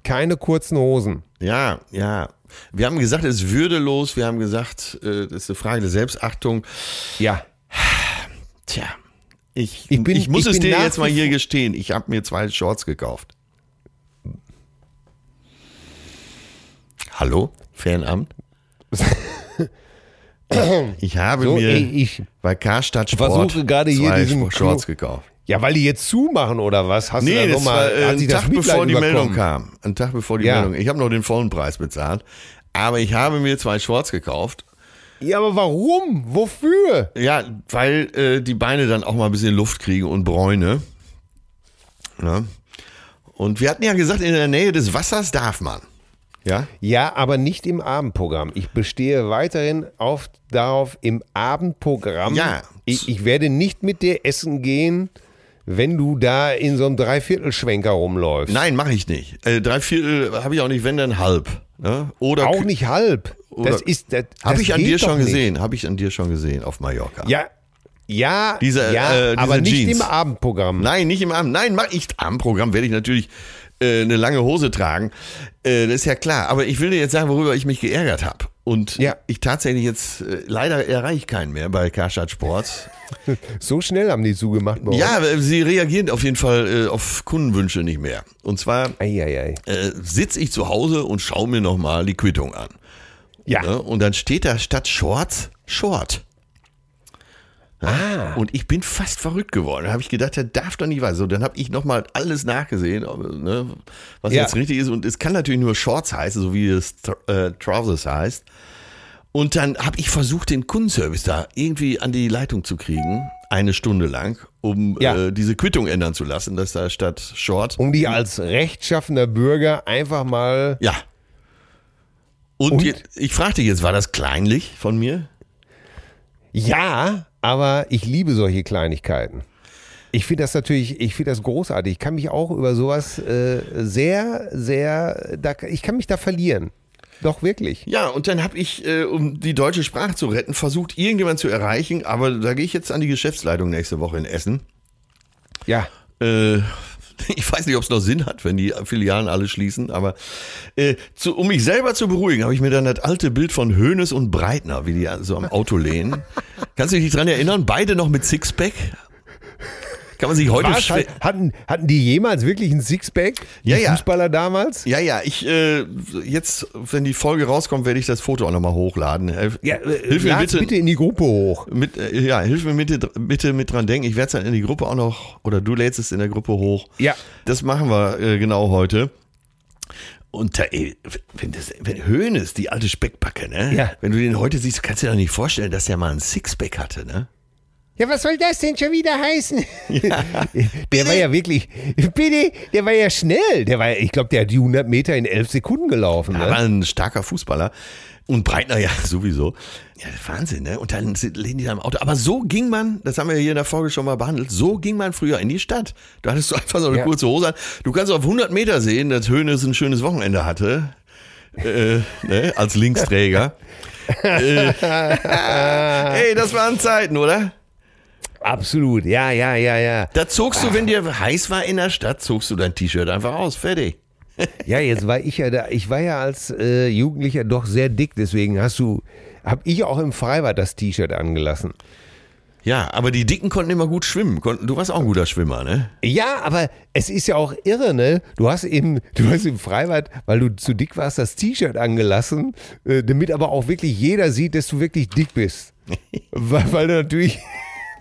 keine kurzen Hosen. Ja, ja. Wir haben gesagt, es ist würdelos. Wir haben gesagt, äh, das ist eine Frage der Selbstachtung. Ja. Tja, ich, Ich bin- ich muss ich es dir jetzt mal hier gestehen. Ich habe mir zwei Shorts gekauft. Hallo, Fanamt? ich habe So, mir ey, ich bei Karstadt Sport versuche gerade hier zwei diesen Shorts gekauft. Ja, weil die jetzt zumachen oder was? Hast du Nee, da das noch war mal, äh, hat ein sich das Tag bevor die Meldung kam. Ein Tag bevor die Ja. Meldung. Ich habe noch den vollen Preis bezahlt. Aber ich habe mir zwei Shorts gekauft. Ja, aber warum? Wofür? Ja, weil äh, die Beine dann auch mal ein bisschen Luft kriegen und Bräune. Ja. Und wir hatten ja gesagt, in der Nähe des Wassers darf man. Ja? Ja, aber nicht im Abendprogramm. Ich bestehe weiterhin auf, darauf im Abendprogramm. Ja. Ich, ich werde nicht mit dir essen gehen, wenn du da in so einem Dreiviertelschwenker rumläufst. Nein, mache ich nicht. Äh, drei Viertel habe ich auch nicht, wenn dann halb. Ne? Oder Auch nicht halb. Das ist. Das, Habe ich an dir schon nicht. gesehen. Habe ich an dir schon gesehen auf Mallorca. Ja, ja, Diese, ja äh, diese aber nicht Jeans. im Abendprogramm. Nein, nicht im Abend. Nein, mach ich am Programm werde ich natürlich äh, eine lange Hose tragen. Äh, das ist ja klar. Aber ich will dir jetzt sagen, worüber ich mich geärgert habe. Und Ja. ich tatsächlich jetzt, äh, leider erreiche ich keinen mehr bei Karstadt Sports. So schnell haben die zugemacht bei Ja, äh, sie reagieren auf jeden Fall äh, auf Kundenwünsche nicht mehr. Und zwar äh, sitze ich zu Hause und schaue mir nochmal die Quittung an. Ja. Ne? Und dann steht da statt Shorts Short. Ah. Und ich bin fast verrückt geworden. Da habe ich gedacht, der darf doch nicht wahr. So, dann habe ich nochmal alles nachgesehen, ne, was Ja. jetzt richtig ist. Und es kann natürlich nur Shorts heißen, so wie es äh, Trousers heißt. Und dann habe ich versucht, den Kundenservice da irgendwie an die Leitung zu kriegen, eine Stunde lang, um Ja. äh, diese Quittung ändern zu lassen, dass da statt Short. Um die als rechtschaffener Bürger einfach mal. Ja. Und, Und? je- ich fragte jetzt, war das kleinlich von mir? Ja, aber ich liebe solche Kleinigkeiten. Ich finde das natürlich, ich finde das großartig. Ich kann mich auch über sowas äh, sehr, sehr, da, ich kann mich da verlieren. Doch wirklich. Ja, und dann habe ich, äh, um die deutsche Sprache zu retten, versucht, irgendjemand zu erreichen, aber da gehe ich jetzt an die Geschäftsleitung nächste Woche in Essen. Ja. Äh, Ich weiß nicht, ob es noch Sinn hat, wenn die Filialen alle schließen, aber äh, zu, um mich selber zu beruhigen, habe ich mir dann das alte Bild von Hönes und Breitner, wie die so am Auto lehnen. Kannst du dich dran erinnern? Beide noch mit Sixpack. Kann man sich heute Was? Hatten, hatten die jemals wirklich ein Sixpack? Die Ja, ja. Fußballer damals? Ja, ja, ich äh, jetzt, wenn die Folge rauskommt, werde ich das Foto auch nochmal hochladen. Hilf, Ja, äh, hilf mir bitte, bitte in die Gruppe hoch. mit, äh, ja, hilf mir bitte, bitte mit dran denken. Ich werde es dann in die Gruppe auch noch, oder du lädst es in der Gruppe hoch. Ja. Das machen wir äh, genau heute. Und da, ey, wenn, das, wenn Hönes, die alte Speckbacke, ne? Ja. Wenn du den heute siehst, kannst du dir doch nicht vorstellen, dass der mal ein Sixpack hatte, ne? Ja, was soll das denn schon wieder heißen? der war ja wirklich, bitte, der war ja schnell. Der war, ja- ich glaube, der hat die 100 Meter in 11 Sekunden gelaufen. Er Ne? war ein starker Fußballer. Und Breitner ja sowieso. Ja, Wahnsinn, ne? Und dann sind- lehnen die da im Auto. Aber so ging man, das haben wir hier in der Folge schon mal behandelt, so ging man früher in die Stadt. Da hattest du einfach so eine Ja. kurze Hose an. Du kannst auf 100 Meter sehen, dass Hönes ein schönes Wochenende hatte. Äh, ne? Als Linksträger. äh, ey, das waren Zeiten, oder? Absolut, ja, ja, ja, ja. Da zogst du, wenn dir heiß war in der Stadt, zogst du dein T-Shirt einfach aus. Fertig. Ja, jetzt war ich ja da, ich war ja als äh, Jugendlicher doch sehr dick, deswegen hast du, hab ich auch im Freibad das T-Shirt angelassen. Ja, aber die Dicken konnten immer gut schwimmen. Konnten- Du warst auch ein guter Schwimmer, ne? Ja, aber es ist ja auch irre, ne? Du hast eben, du hast im Freibad, weil du zu dick warst, das T-Shirt angelassen, äh, damit aber auch wirklich jeder sieht, dass du wirklich dick bist. weil, weil du natürlich,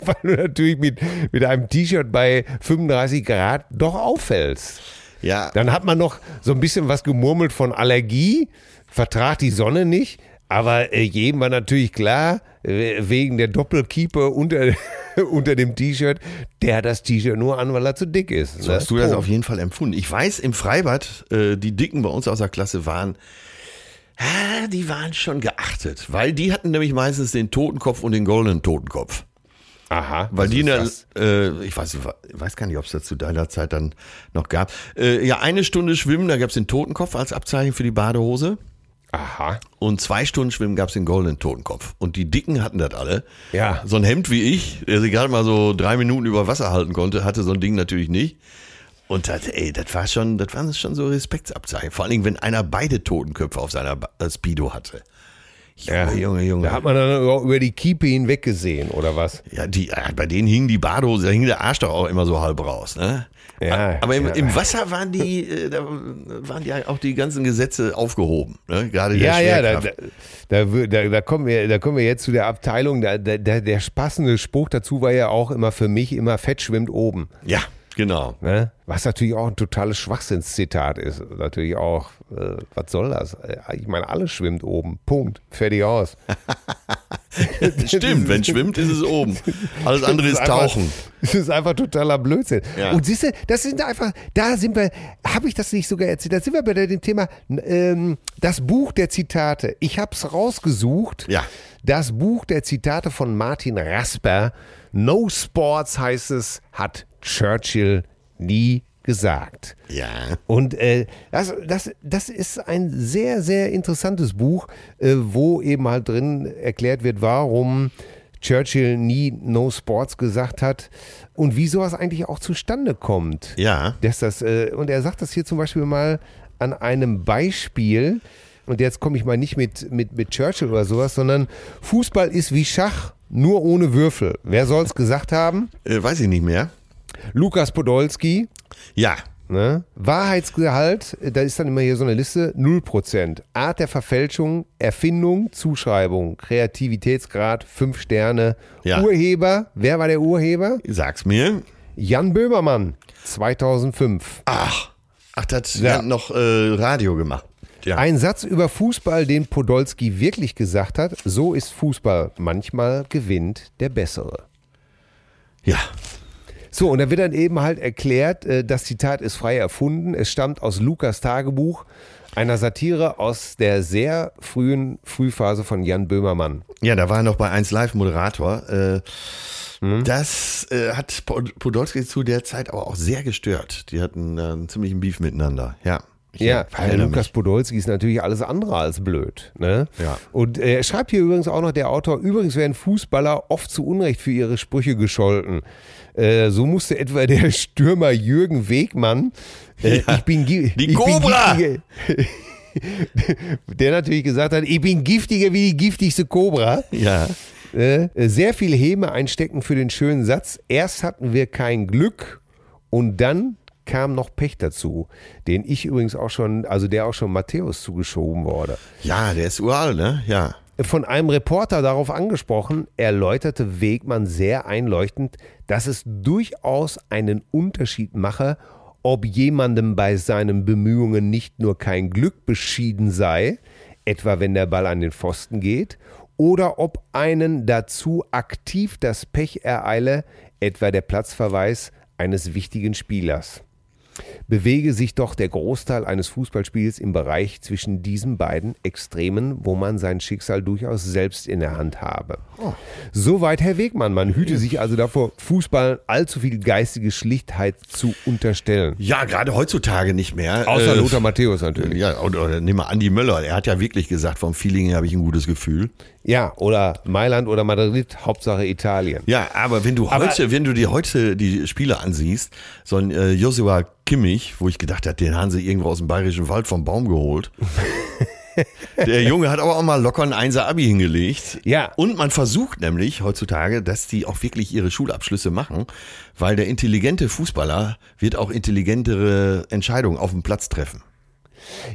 weil du natürlich mit, mit einem T-Shirt bei 35 Grad doch auffällst. Ja. Dann hat man noch so ein bisschen was gemurmelt von Allergie, vertragt die Sonne nicht. Aber äh, jedem war natürlich klar, äh, wegen der Doppelkeeper unter, unter dem T-Shirt, der hat das T-Shirt nur an, weil er zu dick ist. So ne? hast du das auf jeden Fall empfunden. Ich weiß, im Freibad, äh, die Dicken bei uns aus der Klasse waren, ah, die waren schon geachtet, weil die hatten nämlich meistens den Totenkopf und den goldenen Totenkopf. Aha. Weil die, das? äh, ich weiß, ich weiß gar nicht, ob es das zu deiner Zeit dann noch gab. Äh, ja, eine Stunde Schwimmen, da gab es den Totenkopf als Abzeichen für die Badehose. Aha. Und zwei Stunden Schwimmen gab es den goldenen Totenkopf. Und die Dicken hatten das alle. Ja. So ein Hemd wie ich, der sich gerade mal so drei Minuten über Wasser halten konnte, hatte so ein Ding natürlich nicht. Und das, ey, das war schon, das waren schon so Respektsabzeichen. Vor allen Dingen, wenn einer beide Totenköpfe auf seiner äh, Speedo hatte. Ja. Junge, Junge. Da hat man dann über- über die Kiepe hinweg gesehen, oder was? ja, die, bei denen hing die Badehose, da hing der Arsch doch auch immer so halb raus, ne? Ja, Aber im, ja. im Wasser waren die, äh, da waren ja auch die ganzen Gesetze aufgehoben, ne? Gerade der Ja, ja, da, da, da, da, kommen wir, da kommen wir jetzt zu der Abteilung. Da, da, der passende Spruch dazu war ja auch immer für mich immer Fett schwimmt oben. ja, genau. Ne? Was natürlich auch ein totales Schwachsinnszitat ist. Natürlich auch, äh, was soll das? Äh, Ich meine, alles schwimmt oben. Punkt. Fertig aus. Stimmt, wenn schwimmt, ist es oben. Alles andere ist Tauchen. Das ist einfach totaler Blödsinn. Ja. Und siehst du, das sind einfach, da sind wir, habe ich das nicht sogar erzählt, da sind wir bei dem Thema, ähm, das Buch der Zitate. Ich habe es rausgesucht. Ja. Das Buch der Zitate von Martin Rasper. No Sports heißt es, hat Churchill nie gesagt. Ja. Und äh, das, das, das ist ein sehr, sehr interessantes Buch, äh, wo eben halt drin erklärt wird, warum Churchill nie No Sports gesagt hat und wie sowas eigentlich auch zustande kommt. Ja. Dass das, äh, und er sagt das hier zum Beispiel mal an einem Beispiel, und jetzt komme ich mal nicht mit, mit, mit Churchill oder sowas, sondern Fußball ist wie Schach, nur ohne Würfel. Wer soll es gesagt haben? Äh, weiß ich nicht mehr. Lukas Podolski. Ja. Ne? Wahrheitsgehalt, da ist dann immer hier so eine Liste, 0%. Art der Verfälschung, Erfindung, Zuschreibung, Kreativitätsgrad, 5 Sterne. Ja. Urheber, wer war der Urheber? Sag's mir. Jan Böhmermann, 2005. Ach. Ach, das Ja. hat noch äh, Radio gemacht. Ja. Ein Satz über Fußball, den Podolski wirklich gesagt hat, so ist Fußball, manchmal gewinnt der Bessere. ja. So, und da wird dann eben halt erklärt, äh, das Zitat ist frei erfunden. Es stammt aus Lukas Tagebuch, einer Satire aus der sehr frühen Frühphase von Jan Böhmermann. Ja, da war er noch bei 1 Live Moderator. Äh, Hm? Das äh, hat Pod- Podolski zu der Zeit aber auch sehr gestört. Die hatten äh, einen ziemlichen Beef miteinander. Ja. Ja, weil mich. Lukas Podolski ist natürlich alles andere als blöd. Ne? Ja. Und äh, er schreibt hier übrigens auch noch der Autor, übrigens werden Fußballer oft zu Unrecht für ihre Sprüche gescholten. Äh, so musste etwa der Stürmer Jürgen Wegmann, äh, Ja, ich bin die ich bin Cobra! giftige- der natürlich gesagt hat, ich bin giftiger wie die giftigste Cobra. Ja. Äh, sehr viel Häme einstecken für den schönen Satz. Erst hatten wir kein Glück und dann kam noch Pech dazu, den ich übrigens auch schon, also der auch schon Matthäus zugeschoben wurde. Ja, der ist uralt, ne? Ja. Von einem Reporter darauf angesprochen, erläuterte Wegmann sehr einleuchtend, dass es durchaus einen Unterschied mache, ob jemandem bei seinen Bemühungen nicht nur kein Glück beschieden sei, etwa wenn der Ball an den Pfosten geht, oder ob einen dazu aktiv das Pech ereile, etwa der Platzverweis eines wichtigen Spielers bewege sich doch der Großteil eines Fußballspiels im Bereich zwischen diesen beiden Extremen, wo man sein Schicksal durchaus selbst in der Hand habe. Soweit Herr Wegmann. Man hüte sich also davor, Fußball allzu viel geistige Schlichtheit zu unterstellen. Ja, gerade heutzutage nicht mehr. Außer Äh, Lothar Matthäus natürlich. Ja, oder, oder nimm mal Andi Möller. Er hat ja wirklich gesagt, vom Feeling her habe ich ein gutes Gefühl. Ja, oder Mailand oder Madrid, Hauptsache Italien. Ja, aber wenn du Aber- heute, wenn du dir heute die Spiele ansiehst, so ein äh, Joshua Kimmich, wo ich gedacht habe, den haben sie irgendwo aus dem bayerischen Wald vom Baum geholt. Der Junge hat aber auch mal locker ein Einser Abi hingelegt. Ja. Und man versucht nämlich heutzutage, dass die auch wirklich ihre Schulabschlüsse machen, weil der intelligente Fußballer wird auch intelligentere Entscheidungen auf dem Platz treffen.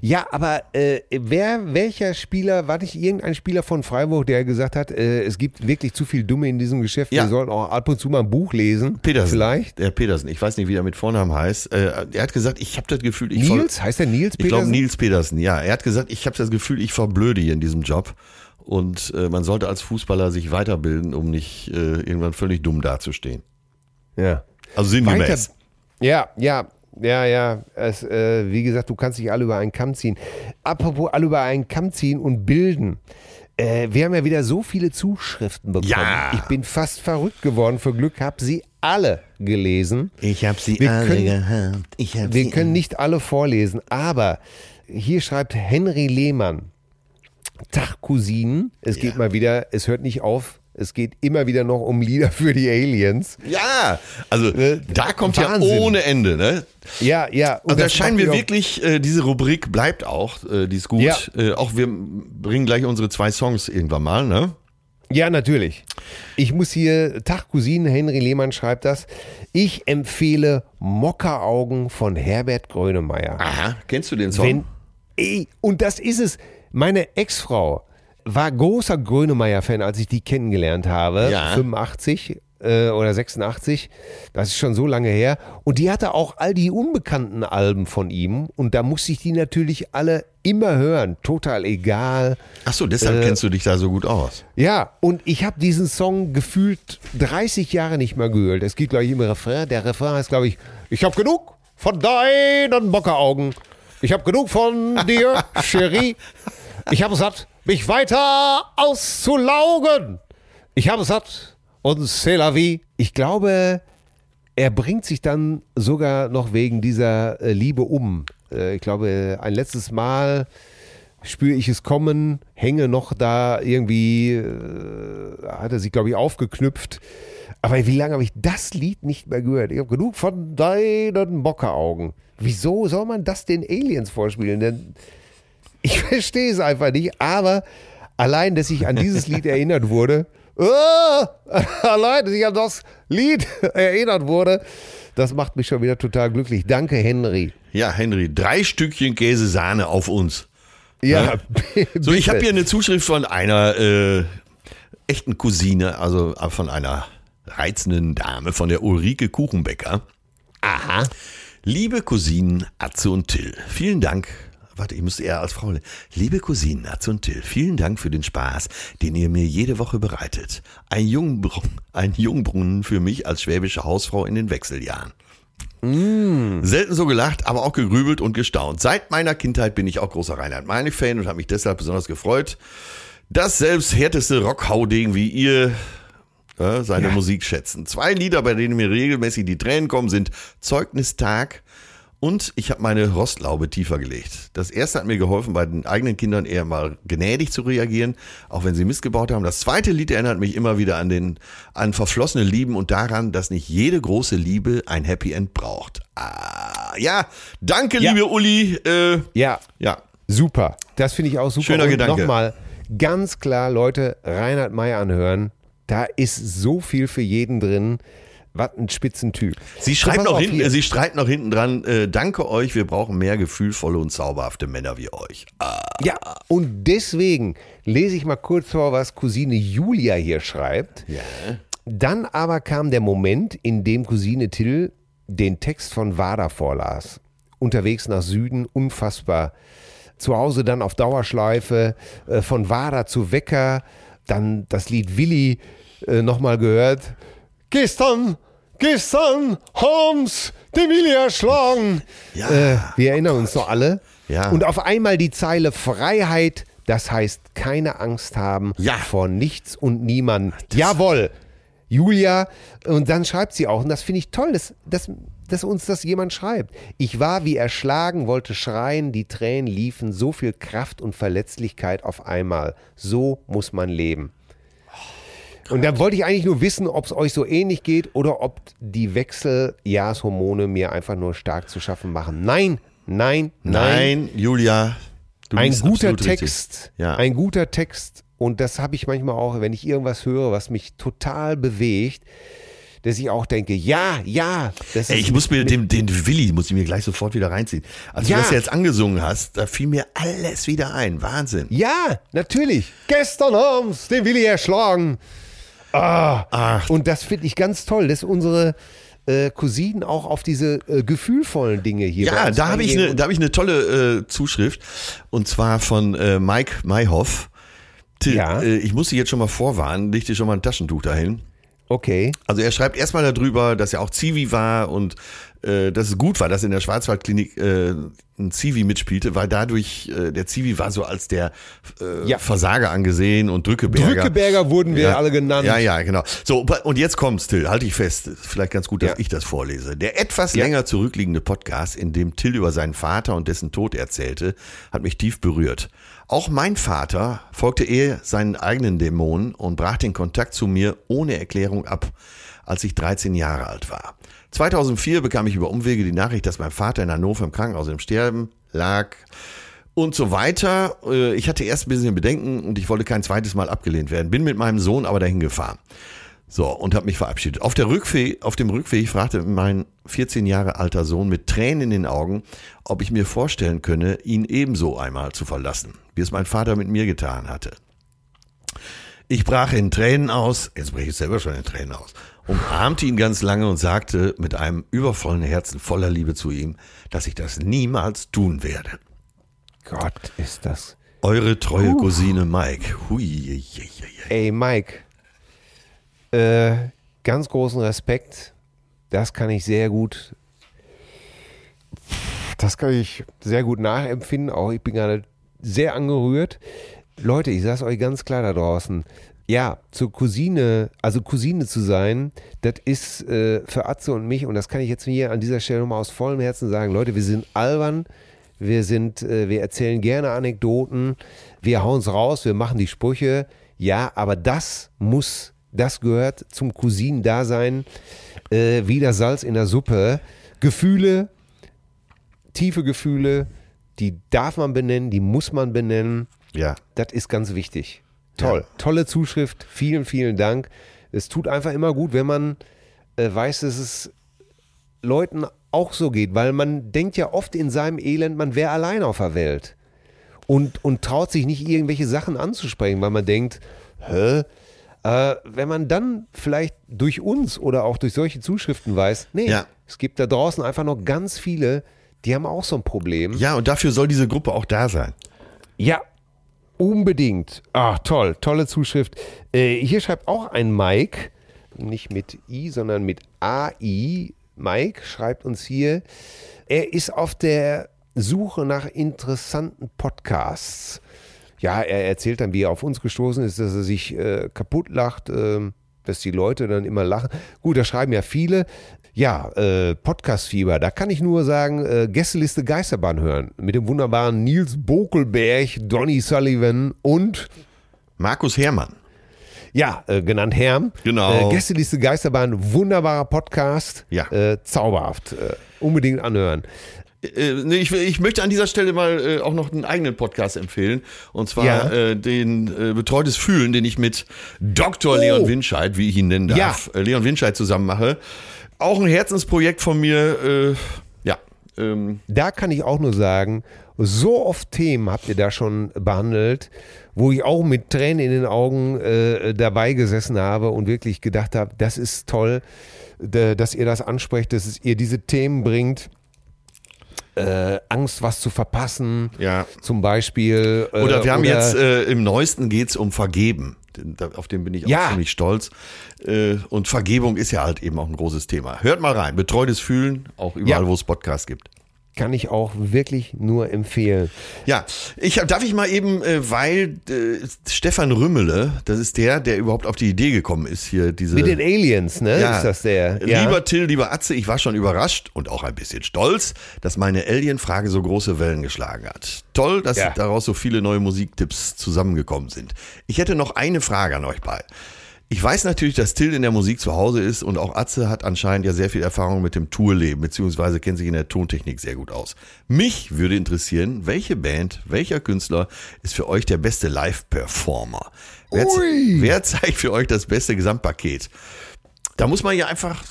Ja, aber äh, wer, welcher Spieler, war nicht irgendein Spieler von Freiburg, der gesagt hat, äh, es gibt wirklich zu viel Dumme in diesem Geschäft, Ja. wir sollten auch ab und zu mal ein Buch lesen. Petersen. Vielleicht. Der Petersen. Ich weiß nicht, wie er mit Vornamen heißt. Äh, er hat gesagt, ich habe das Gefühl, ich Nils? Heißt der Nils Ich glaube Petersen? Nils Petersen, ja. Er hat gesagt, ich habe das Gefühl, ich verblöde hier in diesem Job. Und äh, man sollte als Fußballer sich weiterbilden, um nicht äh, irgendwann völlig dumm dazustehen. Ja. Also sinngemäß. Ja, ja, ja, ja. Es, äh, wie gesagt, du kannst dich alle über einen Kamm ziehen. Apropos alle über einen Kamm ziehen und bilden. Äh, wir haben ja wieder so viele Zuschriften bekommen. Ja. Ich bin fast verrückt geworden. Für Glück habe sie alle gelesen. Ich habe sie Wir alle können- gehabt. Ich hab Wir können nicht alle vorlesen, aber hier schreibt Henry Lehmann. Tag Cousinen. Es geht mal wieder, es hört nicht auf. Es geht immer wieder noch um Lieder für die Aliens. Ja, also Äh, da kommt Wahnsinn. ja ohne Ende, ne? Ja, ja. Und Also da scheinen wir wirklich, äh, diese Rubrik bleibt auch, äh, die ist gut. Ja. Äh, auch wir bringen gleich unsere zwei Songs irgendwann mal, ne? Ja, natürlich. Ich muss hier, Tag Cousine, Henry Lehmann schreibt das. Ich empfehle Mockeraugen von Herbert Grönemeyer. Aha, kennst du den Song? Wenn, ey, und das ist es. Meine Ex-Frau war großer Grönemeyer-Fan, als ich die kennengelernt habe. Ja. 85 äh, oder 86. Das ist schon so lange her. Und die hatte auch all die unbekannten Alben von ihm. Und da musste ich die natürlich alle immer hören. Total egal. Ach so, deshalb Äh, kennst du dich da so gut aus. Ja, und ich habe diesen Song gefühlt 30 Jahre nicht mehr gehört. Es geht gleich im Refrain. Der Refrain heißt, glaube ich, ich habe genug von deinen Bockeraugen. Ich habe genug von dir, Cherie. Ich habe satt, mich weiter auszulaugen. Ich habe satt und c'est la vie. Ich glaube, er bringt sich dann sogar noch wegen dieser äh, Liebe um. Äh, ich glaube, ein letztes Mal spüre ich es kommen, hänge noch da irgendwie, äh, hat er sich, glaube ich, aufgeknüpft. Aber wie lange habe ich das Lied nicht mehr gehört? Ich habe genug von deinen Bockeraugen. Wieso soll man das den Aliens vorspielen? Denn ich verstehe es einfach nicht, aber allein, dass ich an dieses Lied erinnert wurde, ah, allein, dass ich an das Lied erinnert wurde, das macht mich schon wieder total glücklich. Danke, Henry. Ja, Henry, drei Stückchen Käsesahne auf uns. Ja, So, ich habe hier eine Zuschrift von einer äh, echten Cousine, also äh, von einer reizenden Dame, von der Ulrike Kuchenbecker. Aha. Liebe Cousinen Atze und Till, vielen Dank. Warte, ich müsste eher als Frau. Liebe Cousinen Atze und Till, vielen Dank für den Spaß, den ihr mir jede Woche bereitet. Ein, Jungbrunnen, ein Jungbrunnen für mich als schwäbische Hausfrau in den Wechseljahren. Selten so gelacht, aber auch gegrübelt und gestaunt. Seit meiner Kindheit bin ich auch großer Reinhard Meine-Fan und habe mich deshalb besonders gefreut, dass selbst härteste Rockhaudegen wie ihr äh, seine Musik schätzen. Zwei Lieder, bei denen mir regelmäßig die Tränen kommen, sind Zeugnistag Und ich habe meine Rostlaube tiefer gelegt. Das erste hat mir geholfen, bei den eigenen Kindern eher mal gnädig zu reagieren, auch wenn sie Mist gebaut haben. Das zweite Lied erinnert mich immer wieder an den an verflossene Lieben und daran, dass nicht jede große Liebe ein Happy End braucht. Ah, ja, danke, Ja. liebe Uli. Äh, Ja, ja, super. Das finde ich auch super. Schöner Und Gedanke. Nochmal, ganz klar, Leute, Reinhard May anhören. Da ist so viel für jeden drin. Was ein Spitzentyp. Sie schreibt noch äh, sie schreibt noch hinten dran, äh, danke euch, wir brauchen mehr gefühlvolle und zauberhafte Männer wie euch. Ah, Ja, und deswegen lese ich mal kurz vor, was Cousine Julia hier schreibt. Dann aber kam der Moment, in dem Cousine Till den Text von Wada vorlas. Unterwegs nach Süden, unfassbar. Zu Hause dann auf Dauerschleife, äh, von Wada zu Wecker, dann das Lied Willi äh, nochmal gehört. Gestern, gestern, Holmes, den Willi erschlagen. Ja. Äh, wir erinnern uns noch alle. Ja. Und auf einmal die Zeile Freiheit, das heißt keine Angst haben Ja. vor nichts und niemandem. Jawohl, Julia. Und dann schreibt sie auch, und das finde ich toll, dass, dass, dass uns das jemand schreibt. Ich war wie erschlagen, wollte schreien, die Tränen liefen, so viel Kraft und Verletzlichkeit auf einmal. So muss man leben. Und dann wollte ich eigentlich nur wissen, ob es euch so ähnlich geht oder ob die Wechseljahrshormone mir einfach nur stark zu schaffen machen. Nein, nein, nein. nein, Julia, ein guter. Text. Ja. Ein guter Text. Und das habe ich manchmal auch, wenn ich irgendwas höre, was mich total bewegt, dass ich auch denke, ja, ja. Das Ey, ist ich muss mir den, den Willi, muss ich mir gleich sofort wieder reinziehen. Als Ja. du das jetzt angesungen hast, da fiel mir alles wieder ein. Wahnsinn. Ja, natürlich. Gestern haben's den Willi erschlagen. Ah, Ach. Und das finde ich ganz toll, dass unsere äh, Cousinen auch auf diese äh, gefühlvollen Dinge hier Ja, da habe ich eine, ich eine tolle äh, Zuschrift und zwar von äh, Mike Mayhoff. Till, Ja. äh, ich muss dich jetzt schon mal vorwarnen, leg dir schon mal ein Taschentuch dahin. Okay. Also er schreibt erstmal darüber, dass er auch Zivi war und äh, dass es gut war, dass in der Schwarzwaldklinik äh, ein Zivi mitspielte, weil dadurch, äh, der Zivi war so als der äh, Ja. Versager angesehen und Drückeberger. Drückeberger wurden wir ja, alle genannt. Ja, ja, genau. So, und jetzt kommt's, Till, halte ich fest. Ist vielleicht ganz gut, dass Ja. ich das vorlese. Der etwas länger zurückliegende Podcast, in dem Till über seinen Vater und dessen Tod erzählte, hat mich tief berührt. Auch mein Vater folgte eher seinen eigenen Dämonen und brach den Kontakt zu mir ohne Erklärung ab, als ich 13 Jahre alt war. 2004 bekam ich über Umwege die Nachricht, dass mein Vater in Hannover im Krankenhaus im Sterben lag und so weiter. Äh, Ich hatte erst ein bisschen Bedenken und ich wollte kein zweites Mal abgelehnt werden. Bin mit meinem Sohn aber dahin gefahren. So, und habe mich verabschiedet. Auf, der Rückweg, auf dem Rückweg fragte mein 14 Jahre alter Sohn mit Tränen in den Augen, ob ich mir vorstellen könne, ihn ebenso einmal zu verlassen, wie es mein Vater mit mir getan hatte. Ich brach in Tränen aus, jetzt breche ich selber schon in Tränen aus, umarmte ihn ganz lange und sagte mit einem übervollen Herzen voller Liebe zu ihm, dass ich das niemals tun werde. Gott, ist das. Eure treue Cousine Mike. Hui, je, je, je. Ey, Mike, äh, ganz großen Respekt. Das kann ich sehr gut. Das kann ich sehr gut nachempfinden. Auch ich bin gerade sehr angerührt. Leute, ich sag's euch ganz klar da draußen. Ja, zur Cousine, also Cousine zu sein, das ist äh, für Atze und mich, und das kann ich jetzt hier an dieser Stelle nochmal aus vollem Herzen sagen, Leute, wir sind albern, wir sind, äh, wir erzählen gerne Anekdoten, wir hauen's raus, wir machen die Sprüche, ja, aber das muss, das gehört zum Cousinendasein, äh, wie das Salz in der Suppe. Gefühle, tiefe Gefühle, die darf man benennen, die muss man benennen. Ja. Das ist ganz wichtig. Toll. Tolle Zuschrift. Vielen, vielen Dank. Es tut einfach immer gut, wenn man äh, weiß, dass es Leuten auch so geht, weil man denkt ja oft in seinem Elend, man wäre allein auf der Welt. Und, und traut sich nicht irgendwelche Sachen anzusprechen, weil man denkt, hä? Äh, wenn man dann vielleicht durch uns oder auch durch solche Zuschriften weiß, nee, Ja. es gibt da draußen einfach noch ganz viele, die haben auch so ein Problem. Ja, und dafür soll diese Gruppe auch da sein. Ja, unbedingt. Ah, toll, tolle Zuschrift. Äh, hier schreibt auch ein Mike, nicht mit I, sondern mit AI. Mike schreibt uns hier, er ist auf der Suche nach interessanten Podcasts. Ja, er erzählt dann, wie er auf uns gestoßen ist, dass er sich äh, kaputt lacht, ähm, dass die Leute dann immer lachen. Gut, da schreiben ja viele. Ja, äh, Podcast-Fieber, da kann ich nur sagen, äh, Gästeliste Geisterbahn hören. Mit dem wunderbaren Nils Bokelberg, Donny Sullivan und Markus Herrmann. ja, äh, genannt Herm. Genau. Äh, Gästeliste Geisterbahn, wunderbarer Podcast. Ja. Äh, zauberhaft. Äh, unbedingt anhören. Äh, nee, ich, ich möchte an dieser Stelle mal äh, auch noch einen eigenen Podcast empfehlen. Und zwar Ja. äh, den äh, Betreutes Fühlen, den ich mit Dr. Leon Winscheid, wie ich ihn nennen darf, äh, Leon Winscheid zusammen mache. Auch ein Herzensprojekt von mir. Äh, ja. Ähm, da kann ich auch nur sagen, so oft Themen habt ihr da schon behandelt, wo ich auch mit Tränen in den Augen äh, dabei gesessen habe und wirklich gedacht habe, das ist toll, dass ihr das ansprecht, dass es ihr diese Themen bringt. Äh, Angst, was zu verpassen, Ja. zum Beispiel. Äh, Oder wir haben oder- jetzt äh, im neuesten geht's um Vergeben. Auf den bin ich auch Ja. ziemlich stolz. Äh, und Vergebung ist ja halt eben auch ein großes Thema. Hört mal rein. Betreutes Fühlen, auch überall, Ja. wo es Podcasts gibt. Kann ich auch wirklich nur empfehlen. Ja, ich darf ich mal eben, äh, weil äh, Stefan Rümmele, das ist der, der überhaupt auf die Idee gekommen ist, hier diese. Mit den Aliens, ne? Ja. Ist das der? Ja. Lieber Till, lieber Atze, ich war schon überrascht und auch ein bisschen stolz, dass meine Alien-Frage so große Wellen geschlagen hat. Toll, dass Ja. daraus so viele neue Musiktipps zusammengekommen sind. Ich hätte noch eine Frage an euch beide. Ich weiß natürlich, dass Till in der Musik zu Hause ist und auch Atze hat anscheinend ja sehr viel Erfahrung mit dem Tourleben, beziehungsweise kennt sich in der Tontechnik sehr gut aus. Mich würde interessieren, welche Band, welcher Künstler ist für euch der beste Live-Performer? Wer, wer zeigt für euch das beste Gesamtpaket? Da muss man ja einfach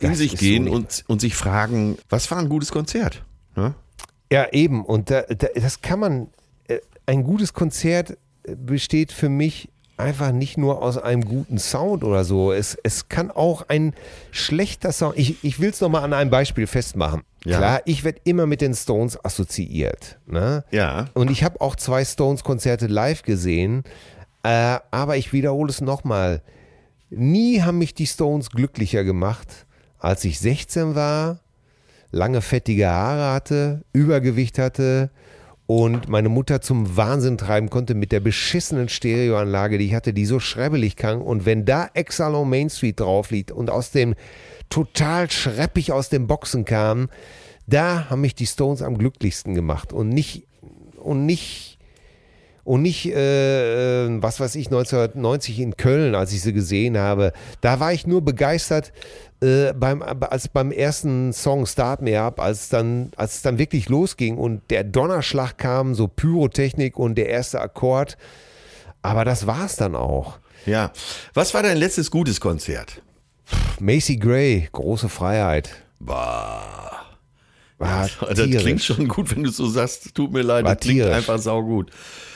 in Das sich gehen so und, und sich fragen, was war ein gutes Konzert? Ne? Ja, eben. Und da, da, das kann man. äh, Ein gutes Konzert besteht für mich einfach nicht nur aus einem guten Sound oder so. Es, es kann auch ein schlechter Sound. Ich, ich will es nochmal an einem Beispiel festmachen. Ja. Klar, ich werde immer mit den Stones assoziiert. Ne? Ja. Und ich habe auch zwei Stones-Konzerte live gesehen. Äh, aber ich wiederhole es nochmal. Nie haben mich die Stones glücklicher gemacht, als ich 16 war, lange fettige Haare hatte, Übergewicht hatte und meine Mutter zum Wahnsinn treiben konnte mit der beschissenen Stereoanlage, die ich hatte, die so schrebbelig klang. Und wenn da Exalo Main Street drauf liegt und aus dem total schreppig aus den Boxen kam, da haben mich die Stones am glücklichsten gemacht und nicht und nicht und nicht, äh, äh, was weiß ich, 1990 in Köln, als ich sie gesehen habe. Da war ich nur begeistert äh, beim, als beim ersten Song Start Me Up, als, dann, als es dann wirklich losging und der Donnerschlag kam, so Pyrotechnik und der erste Akkord. Aber das war's dann auch. Ja. Was war dein letztes gutes Konzert? Macy Gray, große Freiheit. Bah. War Das tierisch. klingt schon gut, wenn du so sagst. Tut mir leid, War das klingt tierisch. einfach saugut.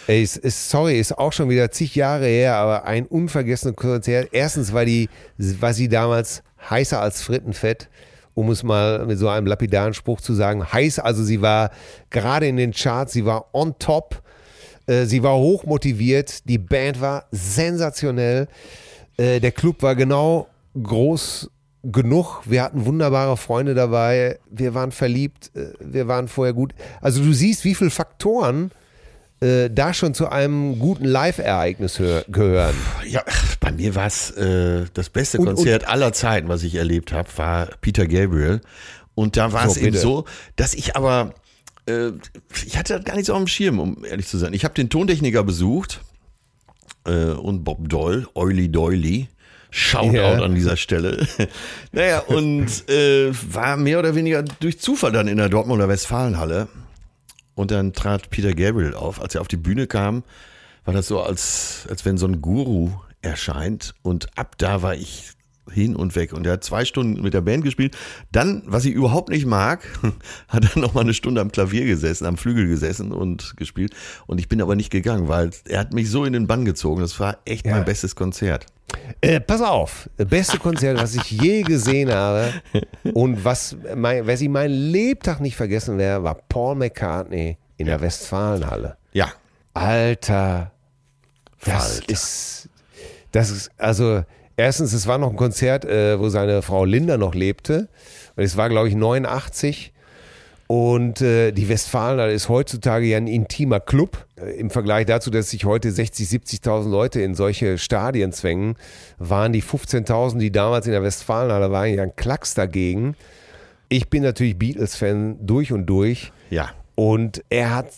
Ey, ist, sorry, ist auch schon wieder zig Jahre her, aber ein unvergessenes Konzert. Erstens war, die, war sie damals heißer als Frittenfett, um es mal mit so einem lapidaren Spruch zu sagen. Heiß, also sie war gerade in den Charts, sie war on top, äh, sie war hoch motiviert, die Band war sensationell, äh, der Club war genau groß genug, wir hatten wunderbare Freunde dabei, wir waren verliebt, äh, wir waren vorher gut. Also du siehst, wie viele Faktoren äh, da schon zu einem guten Live-Ereignis hör- gehören. Ja, bei mir war es äh, das beste Und- Konzert aller Zeiten, was ich erlebt habe, war Peter Gabriel. Und da war So, es eben bitte. so, dass ich aber, äh, ich hatte das gar nicht so auf dem Schirm, um ehrlich zu sein. Ich habe den Tontechniker besucht äh, und Bob Doyle, Oily Doily. Shoutout Ja. an dieser Stelle. naja, und äh, war mehr oder weniger durch Zufall dann in der Dortmunder Westfalenhalle. Und dann trat Peter Gabriel auf. Als er auf die Bühne kam, war das so, als, als wenn so ein Guru erscheint. Und ab da war ich hin und weg. Und er hat zwei Stunden mit der Band gespielt. Dann, was ich überhaupt nicht mag, hat er noch mal eine Stunde am Klavier gesessen, am Flügel gesessen und gespielt. Und ich bin aber nicht gegangen, weil er hat mich so in den Bann gezogen. Das war echt Ja. mein bestes Konzert. Äh, pass auf, das beste Konzert, was ich je gesehen habe und was mein, wer sie mein Lebtag nicht vergessen wäre, war Paul McCartney in der Westfalenhalle. Ja. Alter, das Falter. ist, das ist, also erstens, es war noch ein Konzert, äh, wo seine Frau Linda noch lebte und es war, glaube ich, 89 Und äh, die Westfalenhalle ist heutzutage ja ein intimer Club. Äh, Im Vergleich dazu, dass sich heute 60, 70.000 Leute in solche Stadien zwängen, waren die 15.000, die damals in der Westfalenhalle waren, ja ein Klacks dagegen. Ich bin natürlich Beatles-Fan durch und durch. Ja. Und er hat,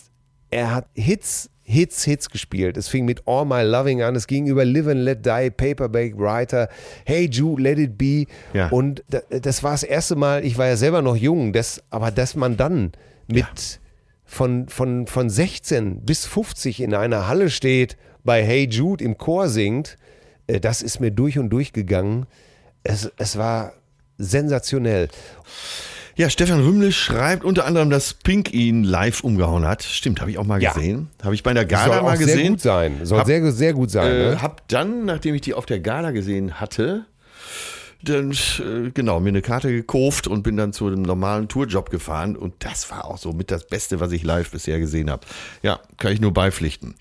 er hat Hits, Hits, Hits gespielt. Es fing mit All My Loving an, es ging über Live and Let Die, Paperback Writer, Hey Jude, Let It Be. Ja. Und da- das war das erste Mal, ich war ja selber noch jung, das, aber dass man dann mit von, von, von 16 bis 50 in einer Halle steht, bei Hey Jude im Chor singt, äh, das ist mir durch und durch gegangen. Es, es war sensationell. Ja, Stefan Rümlich schreibt unter anderem, dass Pink ihn live umgehauen hat. Stimmt, habe ich auch mal Ja. gesehen. Habe ich bei der Soll Gala auch mal sehr gesehen. gut sein. Soll Hab- sehr, sehr gut sein. Äh, ne? hab dann, nachdem ich die auf der Gala gesehen hatte, dann äh, genau mir eine Karte gekauft und bin dann zu einem normalen Tourjob gefahren und das war auch so mit das Beste, was ich live bisher gesehen habe. Ja, kann ich nur beipflichten.